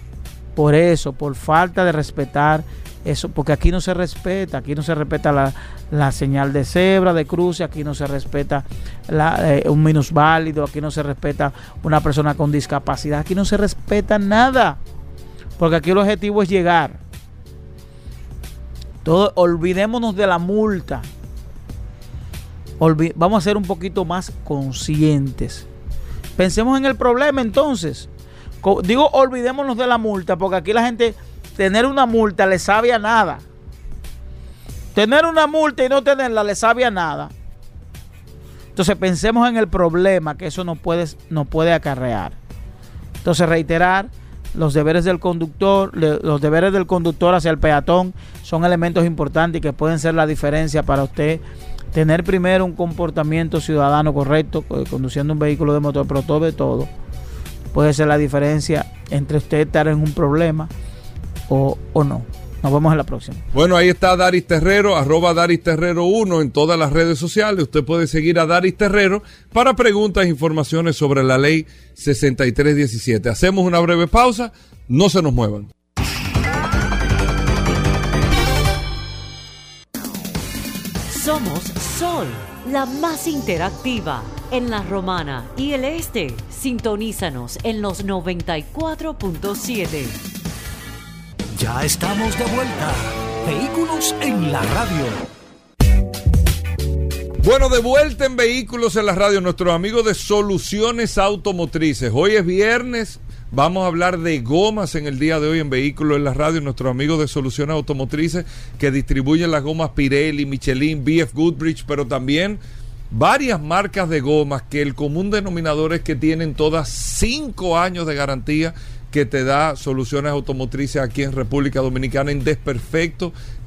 Por eso, por falta de respetar eso, porque aquí no se respeta, aquí no se respeta la, señal de cebra, de cruce, aquí no se respeta la, eh, un minusválido, aquí no se respeta una persona con discapacidad, aquí no se respeta nada, porque aquí el objetivo es llegar. Todo, olvidémonos de la multa, vamos a ser un poquito más conscientes. Pensemos en el problema entonces. Digo, olvidémonos de la multa, porque aquí la gente, tener una multa le sabe a nada. Tener una multa y no tenerla le sabe a nada. Entonces pensemos en el problema que eso nos puede, nos puede acarrear. Entonces reiterar, los deberes del conductor, los deberes del conductor hacia el peatón son elementos importantes que pueden ser la diferencia para usted tener primero un comportamiento ciudadano correcto, conduciendo un vehículo de motor, pero todo de todo puede ser la diferencia entre usted estar en un problema o, no. Nos vemos en la próxima. Bueno, ahí está Daris Terrero, arroba Daris Terrero 1 en todas las redes sociales. Usted puede seguir a Daris Terrero para preguntas e informaciones sobre la ley 6317. Hacemos una breve pausa, no se nos muevan. Somos Sol, la más interactiva en la Romana y el Este. Sintonízanos en los 94.7. Ya estamos de vuelta. Vehículos en la radio. Bueno, de vuelta en Vehículos en la radio, nuestros amigos de Soluciones Automotrices. Hoy es viernes, Vamos a hablar de gomas en el día de hoy en Vehículos en la Radio. Nuestros amigos de Soluciones Automotrices que distribuyen las gomas Pirelli, Michelin, BF Goodrich, pero también varias marcas de gomas que el común denominador es que tienen todas cinco años de garantía que te da soluciones automotrices aquí en República Dominicana en desperfecto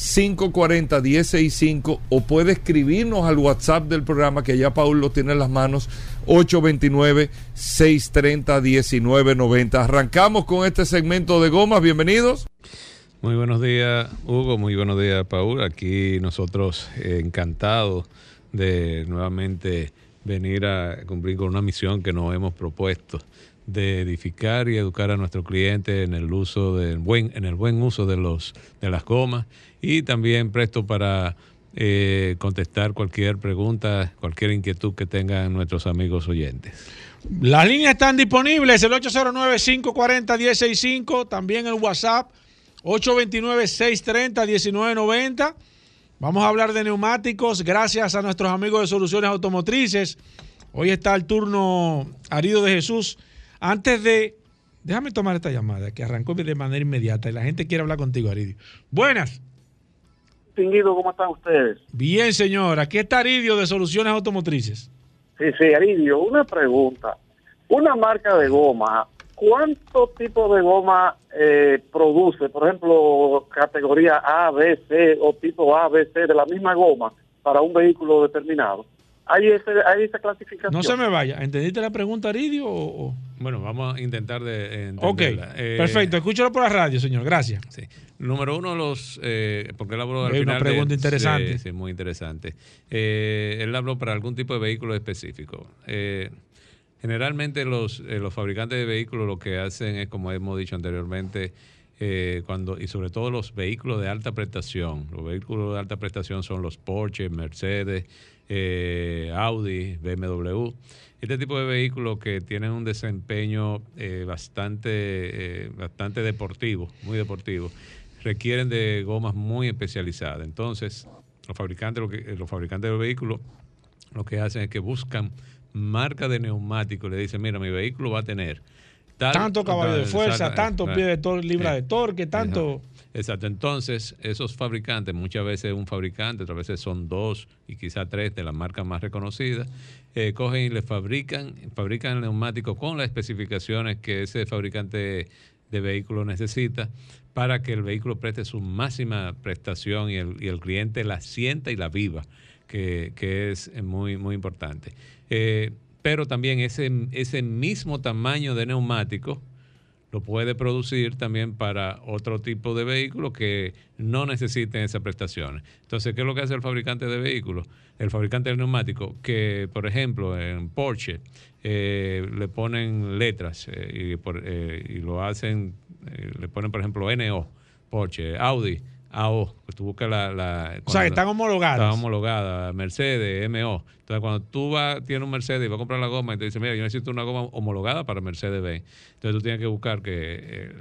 540-165 o puede escribirnos al WhatsApp del programa que ya Paul lo tiene en las manos 829-630-1990. Arrancamos con este segmento de gomas, bienvenidos. Muy buenos días Hugo, muy buenos días Paul. Aquí nosotros encantados de nuevamente venir a cumplir con una misión que nos hemos propuesto de edificar y educar a nuestros clientes en el uso del buen en el buen uso de los de las gomas y también presto para eh, contestar cualquier pregunta, cualquier inquietud que tengan nuestros amigos oyentes. Las líneas están disponibles, el 809-540-165, también el WhatsApp 829-630-1990. Vamos a hablar de neumáticos gracias a nuestros amigos de Soluciones Automotrices. Hoy está el turno Arido de Jesús. Antes de... Déjame tomar esta llamada que arrancó de manera inmediata y la gente quiere hablar contigo, Aridio. Buenas. Distinguido, ¿cómo están ustedes? Bien, señor. Aquí está Aridio de Soluciones Automotrices. Sí, sí, Aridio, una pregunta. Una marca de goma, ¿cuántos tipos de goma eh, produce? Por ejemplo, categoría A, B, C o tipo A, B, C de la misma goma para un vehículo determinado. ¿Hay, ese, hay esa clasificación? No se me vaya. ¿Entendiste la pregunta, Aridio? O, o? Bueno, vamos a intentar de Ok, entenderla. Eh, perfecto. Escúchalo por la radio, señor. Gracias. Sí. Número uno, los, eh, porque él habló al una final de- pregunta interesante. Sí, sí, muy interesante. Eh, él habló para algún tipo de vehículo específico. Eh, generalmente los, eh, los fabricantes de vehículos lo que hacen es, como hemos dicho anteriormente, eh, cuando y sobre todo los vehículos de alta prestación. Los vehículos de alta prestación son los Porsche, Mercedes, eh, Audi, BMW. Este tipo de vehículos que tienen un desempeño eh, bastante, eh, bastante deportivo, muy deportivo, requieren de gomas muy especializadas. Entonces, los fabricantes, lo que- los fabricantes de vehículos lo que hacen es que buscan marca de neumático. Le dicen, mira, mi vehículo va a tener tal- Tanto caballo de fuerza, exacto, tanto pie de tor libra de torque, tanto... Exacto. Entonces, esos fabricantes, muchas veces un fabricante, otras veces son dos y quizá tres de las marcas más reconocidas, eh, cogen y le fabrican, fabrican el neumático con las especificaciones que ese fabricante de vehículo necesita para que el vehículo preste su máxima prestación y el, y el cliente la sienta y la viva, que, que es muy, muy importante. Eh, pero también ese, ese mismo tamaño de neumático lo puede producir también para otro tipo de vehículos que no necesiten esas prestaciones. Entonces, ¿qué es lo que hace el fabricante de vehículos? El fabricante del neumático, que por ejemplo en Porsche eh, le ponen letras eh, y, por- eh, y lo hacen, eh, le ponen por ejemplo NO, Porsche, Audi, AO, pues tú buscas la... la- O sea, que están homologadas. Está homologada, Mercedes, MO. Entonces, cuando tú vas, tienes un Mercedes y vas a comprar la goma y te dice, mira, yo necesito una goma homologada para Mercedes Benz. Entonces, tú tienes que buscar que eh,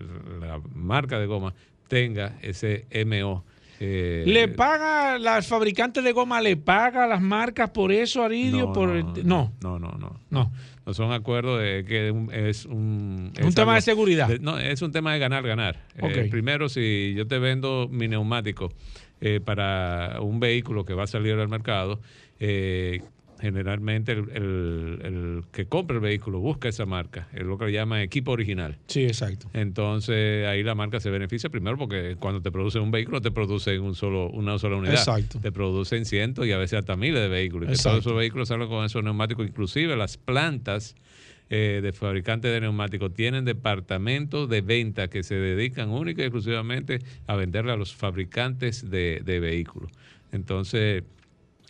la marca de goma tenga ese MO. Eh, ¿Le paga, las fabricantes de goma, le paga las marcas por eso, Aridio? no, por no, no, no, no, no. no. No son acuerdos de que es un... Es un tema de seguridad. de- no, es un tema de ganar, ganar. Eh, primero, si yo te vendo mi neumático eh, para un vehículo que va a salir al mercado, eh, generalmente el, el- el que compra el vehículo busca esa marca, es lo que le llama equipo original. Sí, exacto. Entonces ahí la marca se beneficia primero porque cuando te producen un vehículo te producen un solo, una sola unidad. Exacto. Te producen cientos y a veces hasta miles de vehículos. Y todos esos vehículos salen con esos neumáticos. Inclusive las plantas eh, de fabricantes de neumáticos tienen departamentos de venta que se dedican única y exclusivamente a venderle a los fabricantes de, de vehículos. Entonces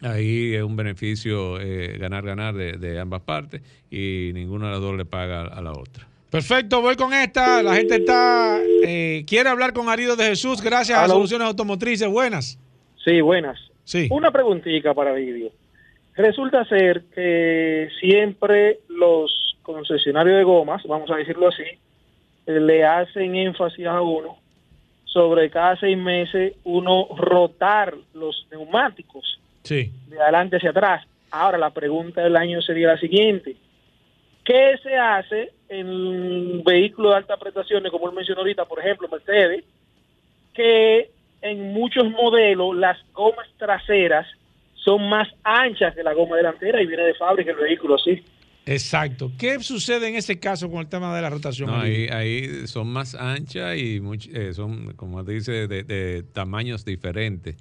ahí es un beneficio eh, ganar-ganar de, de ambas partes y ninguna de las dos le paga a la otra. Perfecto, voy con esta. La gente está eh, quiere hablar con Arido de Jesús gracias a. Soluciones Automotrices. Buenas. Sí, buenas. Sí. Una preguntita para Vidio. Resulta ser que siempre los concesionarios de gomas, vamos a decirlo así, eh, le hacen énfasis a uno sobre cada seis meses uno rotar los neumáticos Sí. de adelante hacia atrás. Ahora la pregunta del año sería la siguiente. ¿Qué se hace en vehículos de alta prestaciones, como él mencionó ahorita, por ejemplo, Mercedes, que en muchos modelos las gomas traseras son más anchas que la goma delantera y viene de fábrica el vehículo así? Exacto. ¿Qué sucede en ese caso con el tema de la rotación? No, ahí, ahí son más anchas y much- eh, son, como dice, de, de tamaños diferentes.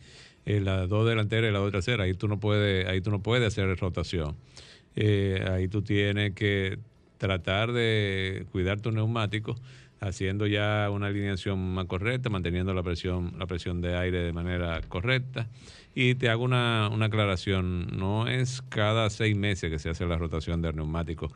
Eh, la dos delanteras y la dos trasera. Ahí tú no puedes, ahí tú no puedes hacer rotación. Eh, ahí tú tienes que tratar de cuidar tu neumático haciendo ya una alineación más correcta, manteniendo la presión, la presión de aire de manera correcta. Y te hago una, una aclaración, no es cada seis meses que se hace la rotación del neumático.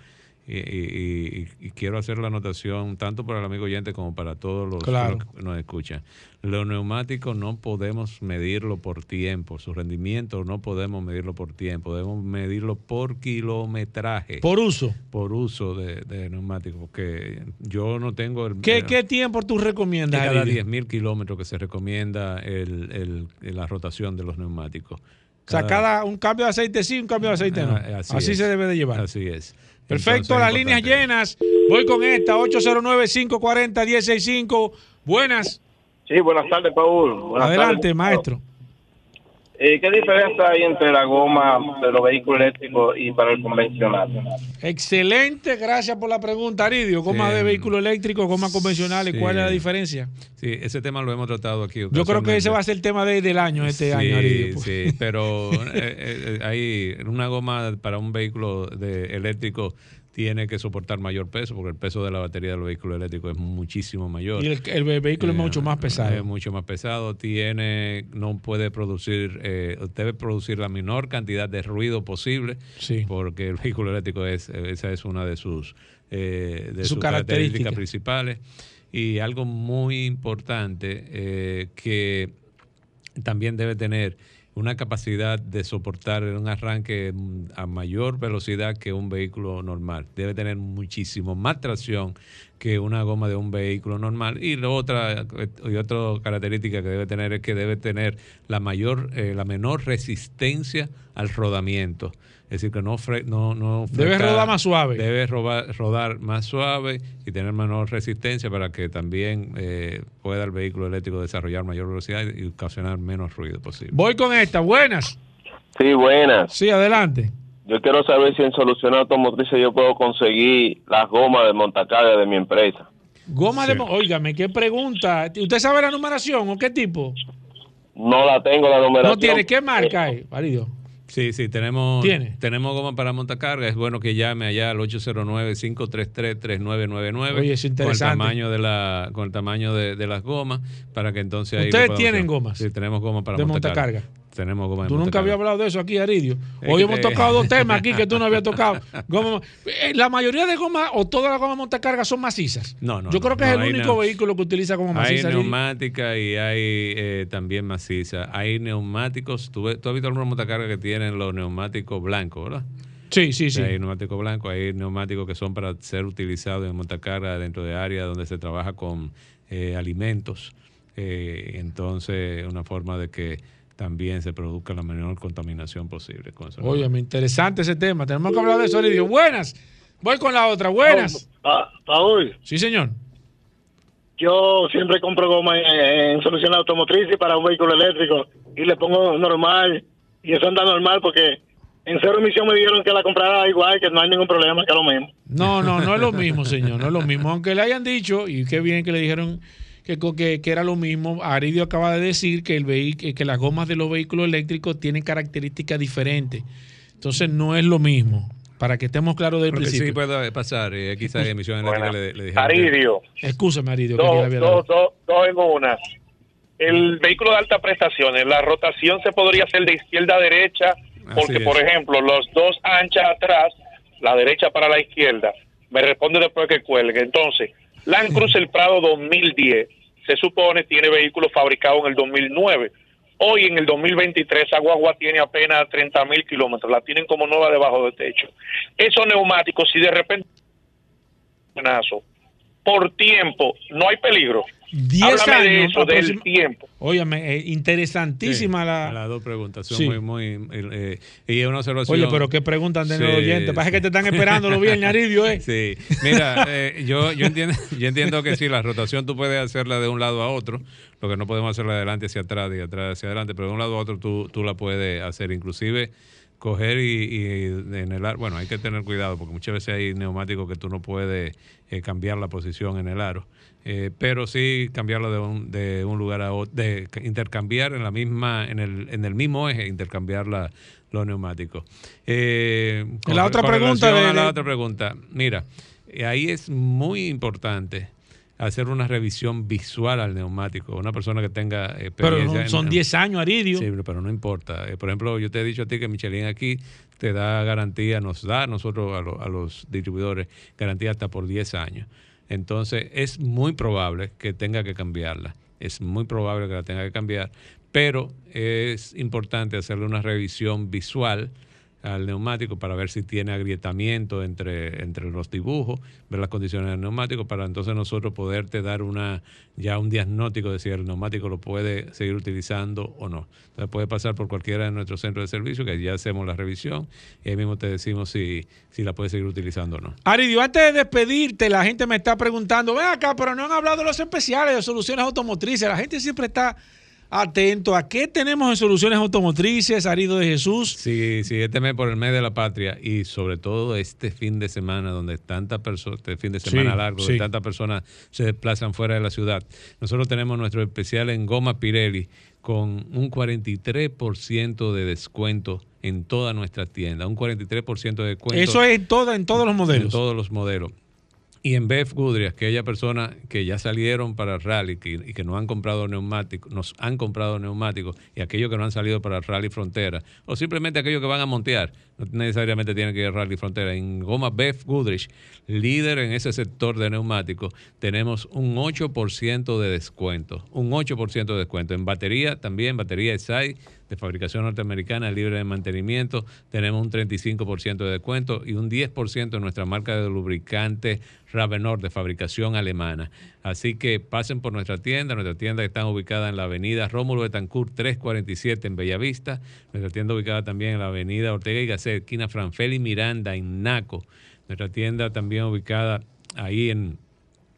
Y, y- y- y quiero hacer la anotación tanto para el amigo oyente como para todos los, Claro. los que nos escuchan. Los neumáticos no podemos medirlo por tiempo, su rendimiento no podemos medirlo por tiempo, debemos medirlo por kilometraje. Por uso. Por uso de, de neumáticos, porque yo no tengo el... ¿Qué, el- qué tiempo tú recomiendas? cada Aridio? 10.000 kilómetros que se recomienda el- el- la rotación de los neumáticos. O sea, cada un cambio de aceite sí, un cambio de aceite no. Ah, Así, se debe de llevar. Así es. Perfecto, Entonces, las líneas importante. llenas. Voy con esta, 809-540-165. Buenas. Sí, buenas tardes, Paul. Buenas Adelante, tardes. maestro. Eh, ¿Qué diferencia hay entre la goma de los vehículos eléctricos y para el convencional? Excelente, gracias por la pregunta, Aridio. Goma Sí. de vehículo eléctrico, goma convencionales, Sí. ¿cuál es la diferencia? Sí, ese tema lo hemos tratado aquí. Yo creo que ese va a ser el tema de- del año, este Sí, año, Aridio. Sí, pero eh, eh, hay una goma para un vehículo de eléctrico tiene que soportar mayor peso porque el peso de la batería del vehículo eléctrico es muchísimo mayor. Y el, el vehículo es Eh, mucho más pesado. Es mucho más pesado. Tiene, no puede producir, eh, debe producir la menor cantidad de ruido posible. Sí. Porque el vehículo eléctrico es, esa es una de sus, eh, de Su sus característica. características principales. Y algo muy importante eh, que también debe tener una capacidad de soportar un arranque a mayor velocidad que un vehículo normal. Debe tener muchísimo más tracción que una goma de un vehículo normal. Y otra, eh, y otra característica que debe tener es que debe tener la mayor, eh, la menor resistencia al rodamiento. Es decir, que no, fre- no, no Debe rodar más suave. Debe robar- rodar más suave y tener menor resistencia para que también eh, pueda el vehículo eléctrico desarrollar mayor velocidad y ocasionar menos ruido posible. Voy con esta, buenas. Sí, buenas. Sí, adelante. Yo quiero saber si en Soluciones Automotrices yo puedo conseguir las gomas de montacarga de mi empresa. Goma de... mo- Óigame, ¿qué pregunta? ¿Usted sabe la numeración o qué tipo? No la tengo la numeración. No tiene, ¿qué marca es, Aridio? Sí, sí, tenemos, ¿Tiene? tenemos goma para montacarga. Es bueno que llame allá al 809-533-3999 Oye, es con el interesante. tamaño de la con el tamaño de, de las gomas para que entonces ahí ¿Ustedes tienen gomas Sí, tenemos goma para de montacarga. montacarga? Tenemos goma de Tú nunca habías hablado de eso aquí, Aridio. Hoy hemos tocado dos temas aquí que tú no habías tocado. Goma- eh, la mayoría de gomas o todas las gomas montacarga son macizas. No, no, Yo creo no, que no, es el hay único vehículo que utiliza como Hay maciza. Aridio. neumática y hay eh, también maciza. Hay neumáticos. ¿Tú, tú has visto alguna montacarga que tienen los neumáticos blancos, verdad? Sí, sí, sí. Hay neumáticos blancos, hay neumáticos que son para ser utilizados en montacarga dentro de áreas donde se trabaja con eh, alimentos. Eh, entonces, una forma de que también se produzca la menor contaminación posible con eso. Oye, me interesante ese tema. Tenemos que hablar de eso, Aridio. Buenas. Voy con la otra. Buenas. Pa- Paul, Sí, señor. yo siempre compro goma en, en solución automotriz y para un vehículo eléctrico y le pongo normal y eso anda normal porque en cero emisión me dijeron que la comprara igual, que no hay ningún problema, que es lo mismo. No, no, no es lo mismo, señor. No es lo mismo. Aunque le hayan dicho, y qué bien que le dijeron que, co- que, que era lo mismo, Aridio acaba de decir que, el vehi- que las gomas de los vehículos eléctricos tienen características diferentes. Entonces no es lo mismo. Para que estemos claros del que sí principio. puede pasar, eh, quizás emisión eléctrica le, le. Aridio, Escúchame, Aridio, dos, dos, dos, dos en una. El vehículo de alta prestaciones, la rotación se podría hacer de izquierda a derecha, porque, por ejemplo, los dos anchas atrás, la derecha para la izquierda, Me responde después que cuelgue. Entonces, Land Cruiser Prado 2010 se supone tiene vehículos fabricados en el 2009. Hoy en el 2023 esa guagua tiene apenas 30 mil kilómetros, la tienen como nueva debajo del techo. Esos neumáticos, si de repente por tiempo, no hay peligro. 10 Háblame de años, eso, del tiempo. Óyame, eh, interesantísima la... Las dos preguntas son Sí. muy, muy. eh, y es una observación. Oye, pero qué preguntan de Sí, los oyentes. Parece que te están esperando los viernes, Aridio, ¿eh? Sí, mira, eh, yo, yo, entiendo, yo entiendo que sí, la rotación tú puedes hacerla de un lado a otro, lo que no podemos hacerla de adelante hacia atrás y atrás hacia adelante, pero de un lado a otro tú, tú la puedes hacer, inclusive coger y, y en el aro, bueno, hay que tener cuidado porque muchas veces hay neumáticos que tú no puedes eh, cambiar la posición en el aro, eh, pero sí cambiarlo de un, de un lugar a otro, de intercambiar en la misma, en el, en el mismo eje, intercambiar la, los neumáticos. Eh, con- La otra con pregunta de- la otra pregunta, mira, eh, ahí es muy importante hacer una revisión visual al neumático. Una persona que tenga eh, Pero experiencia no- en- son 10 años, Aridio. Sí, pero no importa. Eh, por ejemplo, yo te he dicho a ti que Michelin aquí te da garantía, nos da a nosotros, a, lo- a los distribuidores, garantía hasta por 10 años. Entonces, es muy probable que tenga que cambiarla. Es muy probable que la tenga que cambiar, pero es importante hacerle una revisión visual al neumático para ver si tiene agrietamiento entre, entre los dibujos, ver las condiciones del neumático, para entonces nosotros poderte dar una ya un diagnóstico de si el neumático lo puede seguir utilizando o no. Entonces puede pasar por cualquiera de nuestros centros de servicio, que ya hacemos la revisión, y ahí mismo te decimos si, si la puede seguir utilizando o no. Aridio, antes de despedirte, la gente me está preguntando, ven acá, pero no han hablado de los especiales de soluciones automotrices. La gente siempre está atento a qué tenemos en soluciones automotrices, Aridio de Jesús. Sí, sí, este mes por el mes de la patria y sobre todo este fin de semana donde tantas personas, este fin de semana Sí, largo, sí. donde tantas personas se desplazan fuera de la ciudad. Nosotros tenemos nuestro especial en Goma Pirelli con un 43% de descuento en toda nuestra tienda, un 43% de descuento. Eso es en, toda, en todos los En modelos. todos los modelos. Y en BF Goodrich, que aquella persona que ya salieron para el rally y que no han comprado neumáticos, nos han comprado neumáticos, y aquellos que no han salido para el rally frontera, o simplemente aquellos que van a montear, necesariamente tienen que ir al rally frontera. En Goma BF Goodrich, líder en ese sector de neumáticos, tenemos un 8% de descuento. Un 8% de descuento. En batería también, batería SAI de fabricación norteamericana, libre de mantenimiento, tenemos un 35% de descuento y un 10% en nuestra marca de lubricante Ravenor de fabricación alemana. Así que pasen por nuestra tienda, nuestra tienda está ubicada en la avenida Rómulo Betancourt 347 en Bellavista, nuestra tienda ubicada también en la avenida Ortega y Gasset, esquina Franfeli Miranda en Naco, nuestra tienda también ubicada ahí en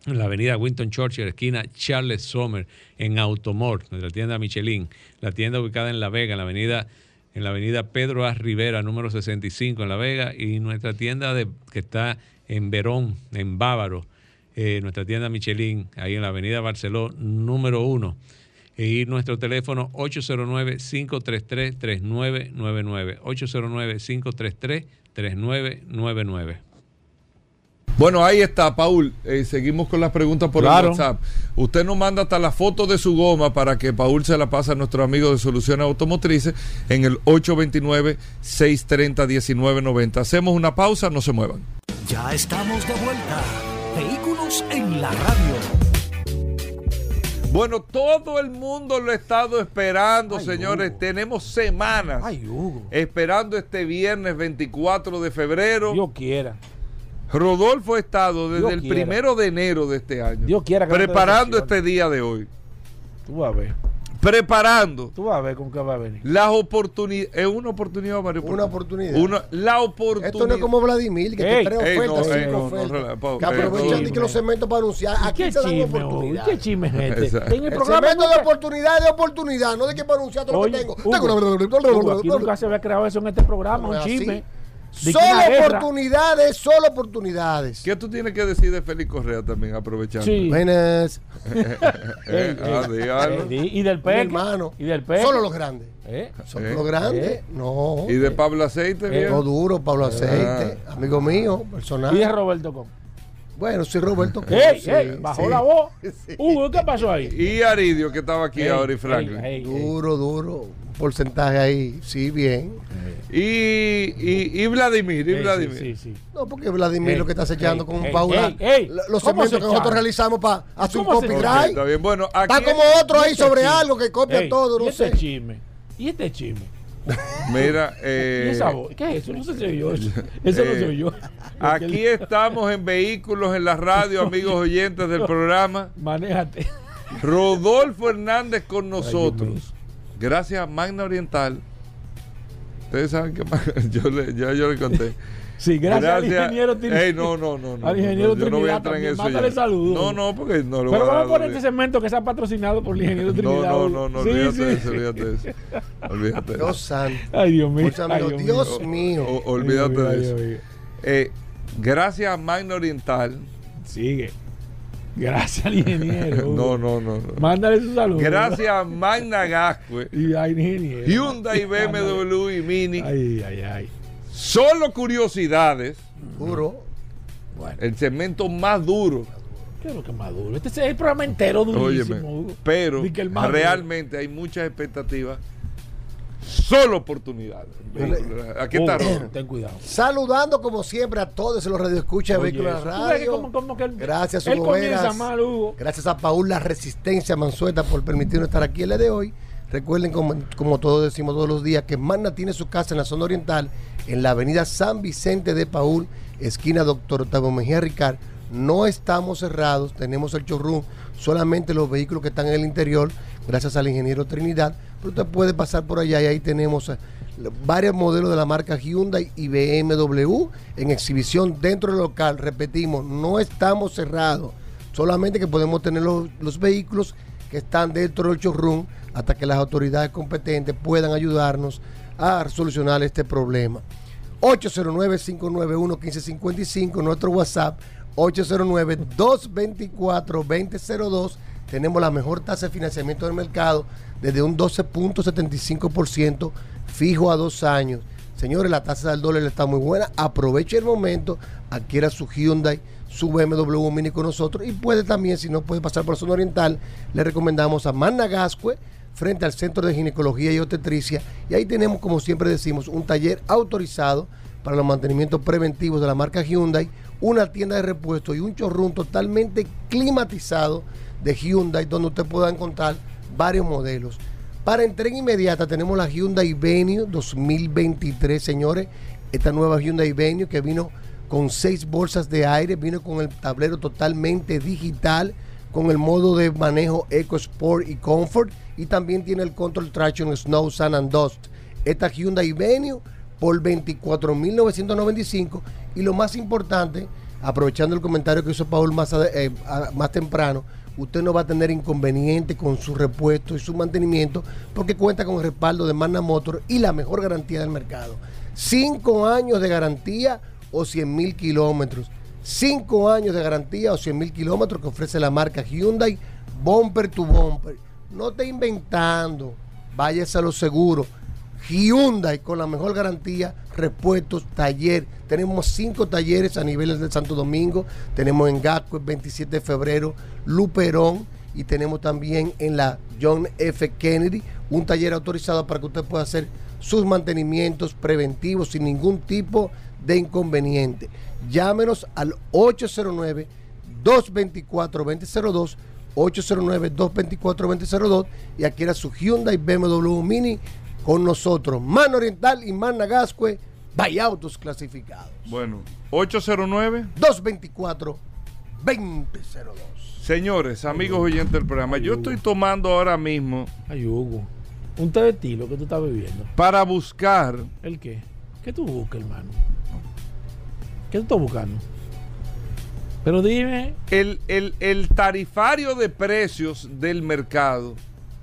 la avenida Winton Churchill, esquina Charles Sommer, en Automor, nuestra tienda Michelin, la tienda ubicada en La Vega, en la avenida, en la avenida Pedro A. Rivera, número 65 en La Vega, y nuestra tienda que está en Verón, en Bávaro, eh, nuestra tienda Michelin, ahí en la avenida Barceló, número 1. Y nuestro teléfono 809-533-3999. 809-533-3999. Bueno, ahí está, Paul. Eh, seguimos con las preguntas por Claro. el WhatsApp. Usted nos manda hasta la foto de su goma para que Paul se la pase a nuestro amigo de Soluciones Automotrices en el 829-630-1990. Hacemos una pausa, no se muevan. Ya estamos de vuelta. Vehículos en la radio. Bueno, todo el mundo lo ha estado esperando, señores. Tenemos semanas Ay, Hugo. esperando este viernes 24 de febrero. Dios quiera. Rodolfo ha estado desde Dios el quiera. primero de enero de este año. Dios quiera que no te preparando este día de hoy. Tú a ver. Preparando Tú vas a ver con qué va a venir. las oportunidades. ¿Es una oportunidad, Mario? Una oportunidad. Una- la oportunidad. Esto no es como Vladimir, que Ey, te trae ey, ofertas, no, ey, cinco no, no, ofertas. relaja, pa- que eh, aprovechan no, de que los segmentos para anunciar. Aquí ¿Qué se dan oportunidades. ¿Qué chisme es este? En el El programa segmento de nunca- oportunidad de oportunidad, no de que para anunciar todo lo que tengo. Hugo, Tengo Hugo, aquí una- nunca se había creado eso en este programa, un No chisme. Solo oportunidades, solo oportunidades. ¿Qué tú tienes que decir de Félix Correa también, aprovechando? Sí. Buenas. Eh, ah. Eh, y del Mi peque. hermano. Y del peque. Solo los grandes. Eh, Eh. los grandes. Eh. No. ¿Y de Pablo Aceite, No viejo? duro, Pablo Aceite. Amigo mío, personal. Y de Roberto Com. Bueno, sí, Roberto. ¡Ey, sí, ey! Bajó sí. la voz. Hugo, ¿qué pasó ahí? Y Aridio, que estaba aquí Ey, ahora, y Franklin. ey, ey. Duro, duro. Porcentaje ahí, sí, bien. Y, y, y Vladimir, y Ey, Vladimir. Sí, sí, sí. No, porque Vladimir Ey, lo que está acechando ey, con ey, Paula. ey, ey. la- Los ¿Cómo segmentos que nosotros realizamos para hacer un copyright. está bien. Bueno, aquí, Está como otro ahí este sobre chisme? algo que copia Ey, todo, ¿y no este sé. chisme? ¿Y este chisme? mira, ¿Y eh, esa voz? ¿Qué es eso? No sé si yo. Eso, eso no eh, soy yo. aquí estamos en Vehículos en la Radio, amigos oyentes del programa. Manéjate. Rodolfo Hernández con nosotros. Gracias a Magna Oriental. Ustedes saben que yo le, yo, yo le conté. Sí, gracias, al ingeniero Trinidad. Ey, no, no, no, no. Al no, ingeniero no, yo no voy a Trinidad entrar en eso. Mándale ya. saludos. No, no, porque no lo Pero voy a vamos a poner este segmento que está patrocinado por el ingeniero No, Trinidad. no, Hugo. no, no, Sí, olvídate sí. de eso, olvídate de eso. Olvídate de Dios santo. Ay, Dios mío. Ay, Dios mío. o- olvídate Ay, Dios de eso. Dios. Eh, gracias a Magna Oriental. Sigue. Gracias al ingeniero. No, no, no. no. Mándale su saludo. Gracias a Magna Gascue, Y al ingeniero. Hyundai. BMW y Mini. Ay, ay, ay. Solo curiosidades. Duro. Bueno, El segmento más duro. ¿qué es lo que es más duro? Este es el programa entero durísimo. Óyeme, pero realmente hay muchas expectativas. Solo oportunidades. Aquí está Robert. ten cuidado. Saludando como siempre a todos los radioescuchas de Vehículos que Radio. como- como que él- Gracias, Él Hugo mal, Hugo. Gracias a Paul La Resistencia Mansueta por permitirnos estar aquí el día de hoy. Recuerden, como, como todos decimos todos los días, que Magna tiene su casa en la zona oriental, en la avenida San Vicente de Paul, esquina Doctor Octavio Mejía Ricard. No estamos cerrados, tenemos el showroom, solamente los vehículos que están en el interior, gracias al ingeniero Trinidad. Pero usted puede pasar por allá y ahí tenemos eh, varios modelos de la marca Hyundai y BMW en exhibición dentro del local. Repetimos, no estamos cerrados solamente que podemos tener los, los vehículos que están dentro del showroom hasta que las autoridades competentes puedan ayudarnos a solucionar este problema. 809-591-1555, nuestro WhatsApp, 809-224-2002. Tenemos la mejor tasa de financiamiento del mercado desde un 12.75% fijo a dos años. Señores, la tasa del dólar está muy buena. Aproveche el momento, adquiera su Hyundai, su BMW Mini con nosotros y puede también, si no puede pasar por la zona oriental, le recomendamos a Magna Gascue frente al Centro de Ginecología y Obstetricia. Y ahí tenemos, como siempre decimos, un taller autorizado para los mantenimientos preventivos de la marca Hyundai, una tienda de repuestos y un showroom totalmente climatizado de Hyundai, donde usted pueda encontrar varios modelos. Para entrega inmediata tenemos la Hyundai Venue 2023, señores. Esta nueva Hyundai Venue que vino con seis bolsas de aire, vino con el tablero totalmente digital, con el modo de manejo Eco Sport y Comfort y también tiene el Control Traction Snow, Sun and Dust. Esta Hyundai Venue por 24.995 y lo más importante, aprovechando el comentario que hizo Paul más, eh, más temprano, usted no va a tener inconveniente con su repuesto y su mantenimiento porque cuenta con el respaldo de Magna Motor y la mejor garantía del mercado. Cinco años de garantía o 100 mil kilómetros. Cinco años de garantía o 100 mil kilómetros que ofrece la marca Hyundai, bumper to bumper. No te inventando, váyase a lo seguro. Hyundai con la mejor garantía, repuestos, taller. Tenemos cinco talleres a niveles de Santo Domingo. Tenemos en Gasco el 27 de febrero, Luperón y tenemos también en la John F. Kennedy un taller autorizado para que usted pueda hacer sus mantenimientos preventivos sin ningún tipo de inconveniente. Llámenos al 809 224-2002, 809-224-2002 y adquiera su Hyundai BMW Mini con nosotros. Mano Oriental y Magna Gascue, by autos clasificados. Bueno, 809. 224-2002. Señores, amigos oyentes del programa, yo estoy tomando ahora mismo Ay, Hugo. Un té de estilo que tú estás bebiendo. para buscar ¿El qué? ¿Qué tú buscas, hermano? ¿Qué tú estás buscando? Pero dime, el, el- el tarifario de precios del mercado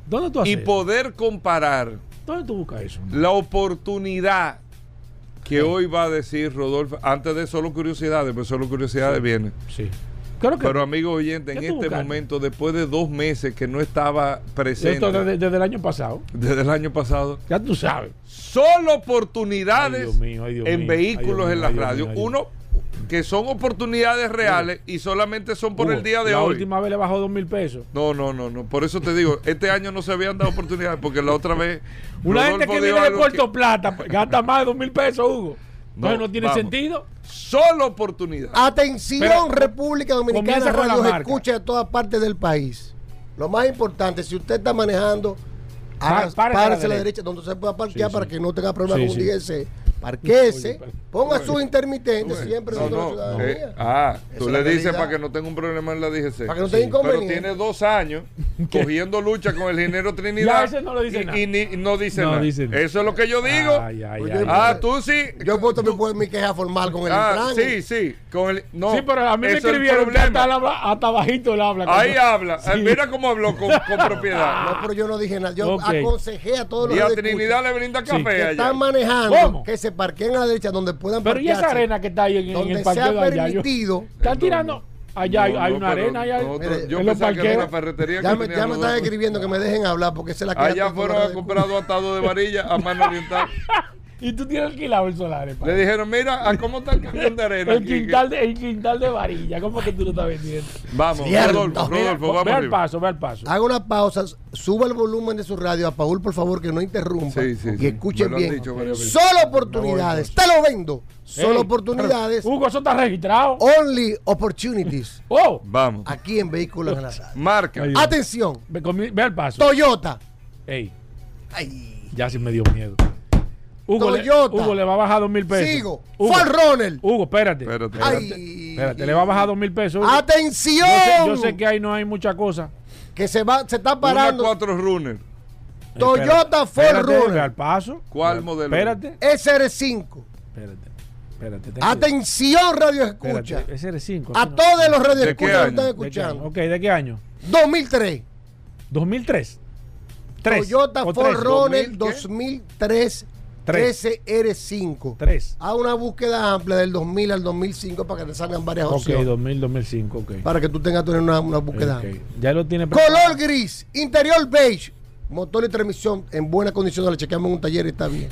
¿dónde tú haces? y poder comparar ¿Dónde tú buscas eso? la oportunidad que hoy va a decir Rodolfo. Antes de solo curiosidades, pues solo curiosidades viene. Sí. Creo que Pero amigos oyentes, en ¿Qué tú este momento, después de dos meses que no estaba presente esto desde, desde el año pasado. desde el año pasado, Ya tú sabes. solo oportunidades Ay, Dios mío, ay, Dios en mío, vehículos ay, Dios en la radio. Uno, que son oportunidades reales y solamente son por Hugo, el día de la hoy. última vez le bajó dos mil pesos. No, no, no, no. Por eso te digo, este año no se habían dado oportunidades porque la otra vez. Una Rodolfo gente que viene de Puerto que- Plata pues, gasta más de dos mil pesos, Hugo. Entonces no, tiene vamos. sentido. Solo oportunidad. Atención, Pero, República Dominicana, la radio escucha de todas partes del país. Lo más importante, si usted está manejando, párese a la la derecha. derecha donde se pueda parquear Sí, para sí. que no tenga problemas Sí, con sí. DGC. Pero- ponga sus intermitentes siempre No, la eh, ah, Esa tú le dices para que no tenga un problema en la DGC. Para que no tenga Pero inconveniente. tiene dos años cogiendo lucha con el ingeniero Trinidad. Ya, ese no le dice y, nada. y ni- no dice No nada. dice. Eso es lo que yo digo. Ay, ay, Oye, ay, ah, ay. tú sí. Yo puedo también poner mi queja formal con el Ah, sí, sí. Con el, no, sí, pero a mí me escribieron que hasta, hasta bajito él habla. Ahí cuando- habla. Sí. Eh, Mira cómo habló con, con propiedad. No, pero yo no dije nada. Yo aconsejé a todos los Y a Trinidad le brinda Sí, café que allá. están manejando que se parqueen a la derecha donde puedan Pero y esa arena que está ahí en, en donde el sea parqueo de allá. permitido. Están tirando. Allá hay, No, hay no, una pero arena. Allá, nosotros- Mire, yo en los pensaba que era una parqueos. ferretería Ya que me, ya me están escribiendo que me dejen hablar porque es la Allá fueron a comprar dos atados de varilla a mano oriental. Y tú tienes alquilado el solar. Le dijeron, mira, ¿a ¿cómo está el camión de arena? El quintal, de, el quintal de varilla. ¿Cómo que tú lo estás vendiendo? Vamos, Cierto. Rodolfo, Rodolfo, Ve vamos al arriba. paso, ve al paso. Haga una pausa, suba el volumen de su radio a Paul, por favor, que no interrumpa. Sí, sí, y sí. escuchen bien. dicho. Solo oportunidades. Te lo vendo. Solo Ey, oportunidades. Hugo, eso está registrado. Only opportunities. Oh, Vamos. Aquí en Vehículos en la Radio. Marca. Ay, Atención. ve, ve al paso. Toyota. Ey, Ay. ya sí me dio miedo. Hugo, le, Toyota. Hugo le va a bajar dos mil pesos. Sigo. Hugo, Ford Runner. Hugo, espérate. Espérate. Ay. Espérate, le va a bajar dos mil pesos. Hugo. Atención. Yo sé, yo sé que ahí no hay mucha cosa. Que se va, se está Una parando. cuatro runner. Toyota Espérate, Ford Runner. al paso. ¿Cuál modelo? Espérate, SR5. espérate. Espérate. ten Atención, radio escucha. Espérate, ese eres 5. A todos los radio ¿De qué escucha que están escuchando. Ok, ¿de qué año? 2003. 2003. Tres. Toyota Ford. Runner 2000 ¿qué? 2003 Tres. SR5. Tres. Haga una búsqueda amplia del 2000 al 2005 para que te salgan varias Ok, opciones. 2000, 2005, ok. Para que tú tengas tú una, una búsqueda Ok, amplia. Ya lo tiene Color gris, interior beige, motor y transmisión en buenas condiciones. Le chequeamos en un taller y está bien.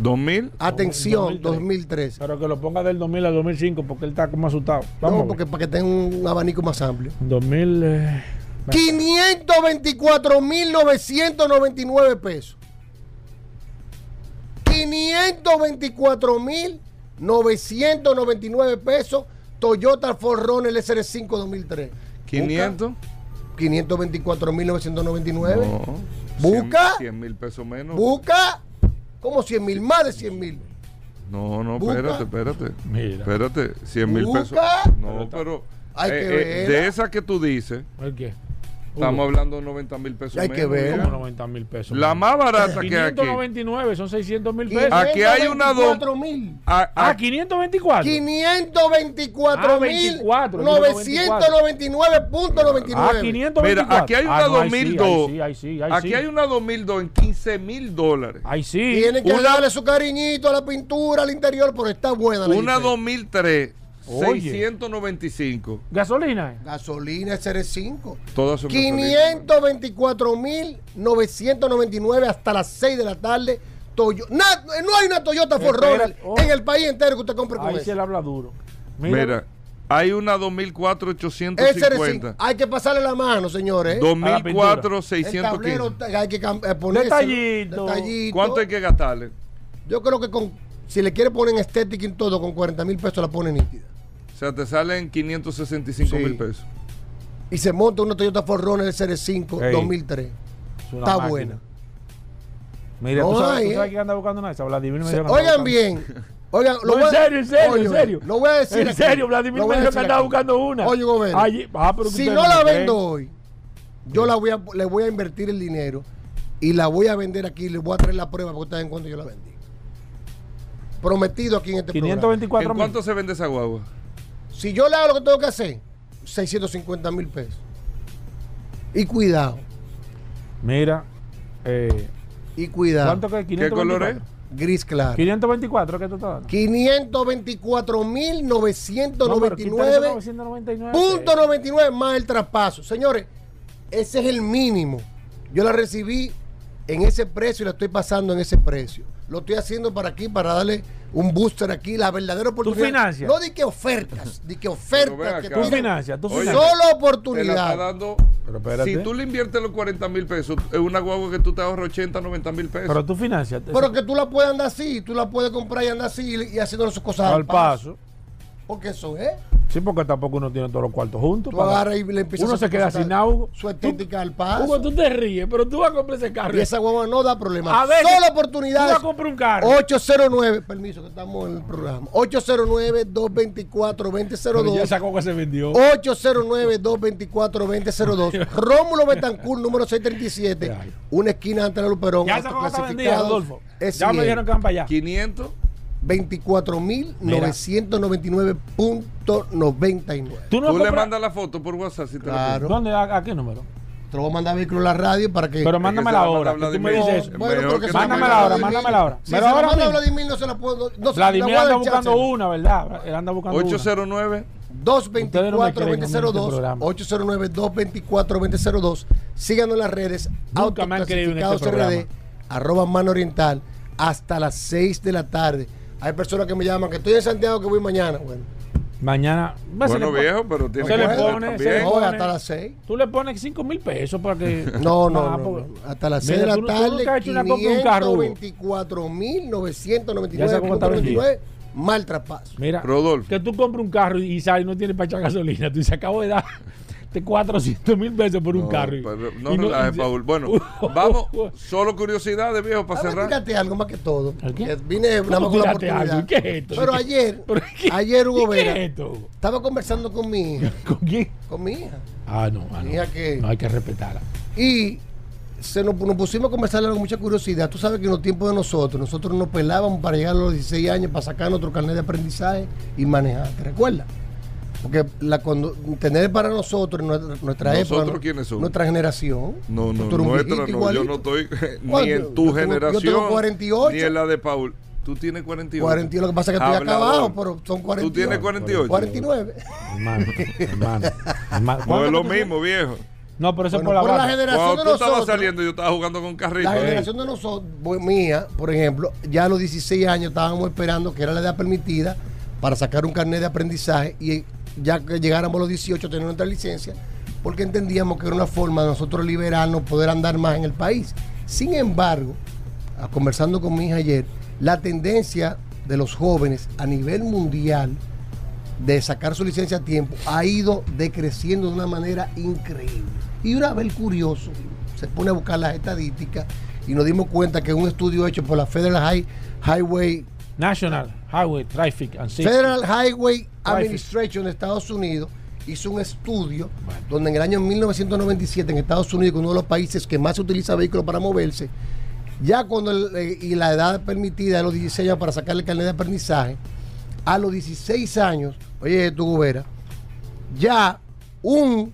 2000. Atención, 2003. 2003. Pero que lo ponga del 2000 al 2005 porque él está como asustado. Vamos. No, porque para que tenga un abanico más amplio. 2000. eh, 524.999 pesos. 524.999 pesos. Toyota Ford Runner SR5 2003. 500. 524.999. No. Busca. 100 mil pesos menos. Busca como 100 mil, más de 100 mil. No, no, Busca. espérate, espérate. Mira. Espérate, 100 mil pesos. Busca. No, pero. Hay que eh, ver. de esa que tú dices, ¿El qué? Estamos hablando de 90 mil pesos. Hay que menos. ver. Como 90 mil pesos. La más barata que hay aquí. 599 son 600 mil pesos. Aquí hay una dos- 524.000. A- Ah, a- 524. 524 Ah, mil 24, 999.99. Ah, 524. Mira, aquí hay una Ah, no, ahí sí, 2002. ahí sí, ahí sí, ahí aquí hay una 2002 en 15 mil dólares. Ahí sí. Tienen que Una- darle su cariñito a la pintura, al interior, pero está buena la Una jipeta. 2003, Oye. 695. Gasolina. Gasolina SR5. Todas son gasolina. 524.999 hasta las 6 de la tarde. Toyo- Na- no hay una Toyota Ford oh. en el país entero que usted compre con Ahí eso. se le habla duro. Mira, hay una 2004 SR5. 850. Hay que pasarle la mano, señores. ¿eh? 2004 El 615. tablero hay que eh, ponerse Detallito. detallito. ¿Cuánto hay que gastarle? Yo creo que con si le quiere poner en estética y todo, con 40 mil pesos la pone nítida. O sea, te salen 565 Sí. mil pesos. Y se monta una Toyota Ford Runner SR5 Ey. 2003. Es una Está máquina. buena. Mira, No ¿tú sabes, hay, tú sabes eh. quién anda buscando nada? Esa Vladimir me Se- dijo que andaba oigan buscando. bien. Oigan, No, en voy a- serio, en serio, Oye, en serio. Lo voy a decir. En aquí. serio, Vladimir Lo me que andaba buscando una. Oye, Gobernador, Allí- ah, si no la creen. vendo hoy, yo la voy a, le voy a invertir el dinero y la voy a vender aquí. Le voy a traer la prueba para que ustedes den cuenta yo la vendí. Prometido aquí en este programa. 524 ¿En cuánto se vende esa guagua? Si yo le hago lo que tengo que hacer, 650 mil pesos. Y cuidado, Mira, eh, y cuidado. ¿cuánto que es? ¿Qué color es? 524. Gris claro. 524, ¿qué tú estás dando? 524 mil No, pero quítale esos 999 Punto 99 más el traspaso. Señores, ese es el mínimo. Yo la recibí en ese precio y la estoy pasando en ese precio. Lo estoy haciendo para aquí, para darle un booster aquí, la verdadera oportunidad. financias? No di que ofertas, di que ofertas. que. Tú financias, tú Oye, financias. Solo Te la está oportunidad. dando. Pero espérate. Si tú le inviertes los 40 mil pesos, es una guagua que tú te ahorras 80, 90 mil pesos. Pero tú financias. Pero que tú la puedes andar así, tú la puedes comprar y andar así y, y haciendo sus cosas al paso. Porque eso es. Sí, porque tampoco uno tiene todos los cuartos juntos. Tú para- y le Uno a se queda sin agua. Su estética al paso. Hugo, tú te ríes, pero tú vas a comprar ese carro. Y esa guagua no da problema. A ver, Solo Tú oportunidades. vas a comprar un carro. 809, permiso que estamos en el programa. 809-224-2002. Pero ya esa guagua se vendió. 809-224-2002. Rómulo Betancourt, número 637. Una esquina ante la Luperón. Ya esa guagua está vendida. Adolfo. Es Ya me dijeron que van para allá. 500. 24.999.99. Tú no Tú le mandas la foto por WhatsApp si te la Claro. ¿Dónde? ¿A, a qué número? Te lo voy a mandar vehículo a la radio para que. Pero mándamela se la que tú me Vladimir. dices eso. Es Bueno, que se la Mándamela mande ahora, Vladimir. mándamela ahora. Si Pero la ahora manda a. Vladimir no se la puedo. No, se- Vladimir anda buscando una, ¿verdad? Él anda buscando 809. Ustedes no me creen a mí en este 224-2002. programa. 809-224-2002. Síganos en las redes. Nunca me han creído en este programa. RD, arroba mano oriental, hasta las 6 de la tarde. Hay personas que me llaman que estoy en Santiago que voy mañana. Bueno. Mañana. va, se Bueno, le viejo, pero tiene se que le pone, se le no, pone- hasta las 6. Tú le pones 5 mil pesos para que. No, no, Ah, no, porque- no. Hasta las Mira, 6 de la tarde. nunca has hecho una compra de un carro, Hugo. 524.999.99. Ya sé cómo está vendido. Mal traspaso. Mira, Rodolfo. que tú compras un carro y sales y no tienes para echar gasolina. Tú dices, acabo de dar de 400 mil pesos por un No, carro. pero no y relajes, y- Paul. Bueno, vamos. Solo curiosidades, viejo, para cerrar. tírate algo más que todo. ¿El qué? Que Vine más la tírate algo? oportunidad. ¿Qué es esto? Pero ayer, ¿Pero qué- ayer Hugo ¿y qué Vera, es estaba conversando con mi hija. ¿Con quién? Con mi hija. Ah, no, ah, no. Que- No hay que respetarla. Y se nos, nos pusimos a conversar con mucha curiosidad. Tú sabes que en los tiempos de nosotros, nosotros nos pelábamos para llegar a los 16 años para sacar nuestro carnet de aprendizaje y manejar. ¿Te recuerdas? Porque la, cuando, tener para nosotros, en nuestra, nuestra ¿Nosotros época, quiénes somos? nuestra generación. No, no, nuestra no. Yo no estoy ni en Yo tu tengo- yo generación. tengo 48. Ni en la de Paul. Tú tienes 48. 48, lo que pasa es que estoy Hablador. acabado, pero son 48. Tú tienes 48. 49. Hermano, hermano. hermano. No es lo ¿Cuánto tú- mismo, viejo. No, pero eso Bueno, es por la por la generación Cuando de tú nosotros. saliendo, yo estaba jugando con carrito. La generación de nosotros, mía, por ejemplo, ya a los 16 años estábamos esperando que era la edad permitida para sacar un carnet de aprendizaje y ya que llegáramos a los 18 tener nuestra licencia, porque entendíamos que era una forma de nosotros liberarnos, poder andar más en el país. Sin embargo, a- conversando con mi hija ayer, la tendencia de los jóvenes a nivel mundial de sacar su licencia a tiempo ha ido decreciendo de una manera increíble. Y una vez curioso, se pone a buscar las estadísticas y nos dimos cuenta que un estudio hecho por la Federal High- Highway National Highway Traffic and Safety. Federal Highway. Administration de Estados Unidos hizo un estudio donde en el año 1997 en Estados Unidos, uno de los países que más se utiliza vehículos para moverse, ya cuando el- eh, y la edad permitida de los 16 años para sacar el carnet de aprendizaje, a los 16 años, oye, tu gobera, ya un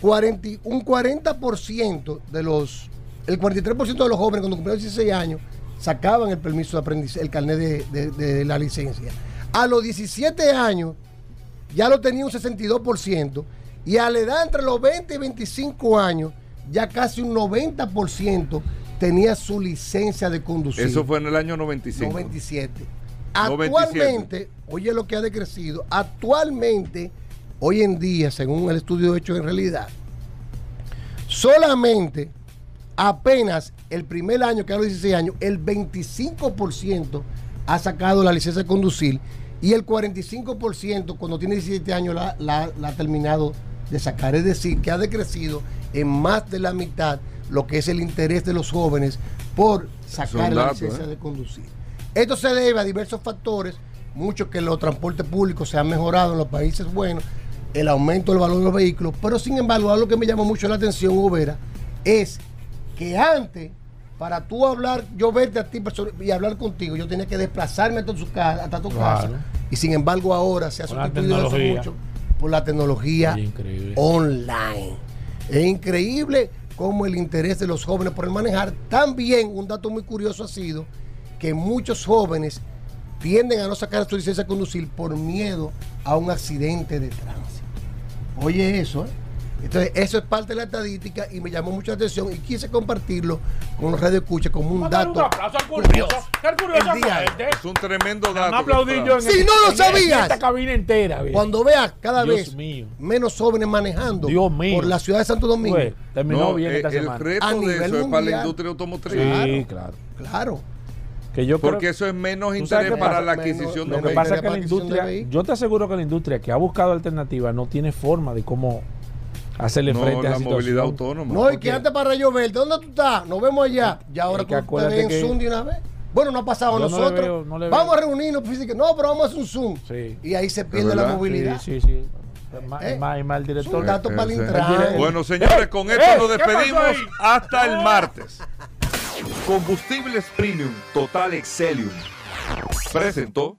40, y- un 40% de los, el 43% de los jóvenes cuando cumplieron 16 años sacaban el permiso de aprendizaje, el carnet de, de- de la licencia. A los 17 años ya lo tenía un 62% y a la edad entre los 20 y 25 años ya casi un 90% tenía su licencia de conducir. Eso fue en el año 95. 97. 97. Actualmente, oye lo que ha decrecido, actualmente, hoy en día, según el estudio hecho en realidad, solamente apenas el primer año, que a los 16 años, el 25% ha sacado la licencia de conducir y el 45% cuando tiene 17 años la, la- la ha terminado de sacar. Es decir, que ha decrecido en más de la mitad lo que es el interés de los jóvenes por sacar la licencia ¿eh? de conducir. Esto se debe a diversos factores, muchos que los transportes públicos se han mejorado en los países buenos, el aumento del valor de los vehículos, pero sin embargo, algo que me llamó mucho la atención, Ubera, es que antes, para tú hablar, yo verte a ti y hablar contigo, yo tenía que desplazarme hasta tu casa, hasta tu Claro. casa. Y sin embargo, ahora se ha sustituido tecnología. mucho por la tecnología online. Es increíble cómo el interés de los jóvenes por el manejar. También un dato muy curioso ha sido que muchos jóvenes tienden a no sacar su licencia de conducir por miedo a un accidente de tránsito. Oye eso, ¿eh? Entonces, eso es parte de la estadística y me llamó mucha atención y quise compartirlo con los radio escucha como un dato. un aplauso al curioso. El curioso fuerte. Es un tremendo dato. aplaudí yo en Si el- no lo en- en sabías. esta cabina entera. bien. Cuando veas cada Dios vez mío. menos jóvenes manejando Dios mío. por la ciudad de Santo Domingo. Pues, terminó No, bien eh, esta el semana. reto A de eso es para la industria automotriz. Sí, claro. Claro. Que yo creo- Porque eso es menos ¿Tú sabes interés para pasa? la Menos- adquisición de Lo que pasa es que la industria, yo te aseguro que la industria que ha buscado alternativas no tiene forma de cómo hacerle No, frente a la movilidad autónoma. No, y que antes para llover, ¿dónde tú estás? Nos vemos allá. Ya ahora tú te ves en que- Zoom de una vez. Bueno, no ha pasado a Yo no le nosotros. veo- no le vamos a reunirnos física. No, pero vamos a hacer un Zoom. Sí. Y ahí se pierde la movilidad. Sí, sí, sí. Es más, ¿Eh? más, el director. dato para el. Bueno, señores, con esto eh, nos ¿qué pasó despedimos hasta el martes. Combustibles Premium Total Excelium presentó.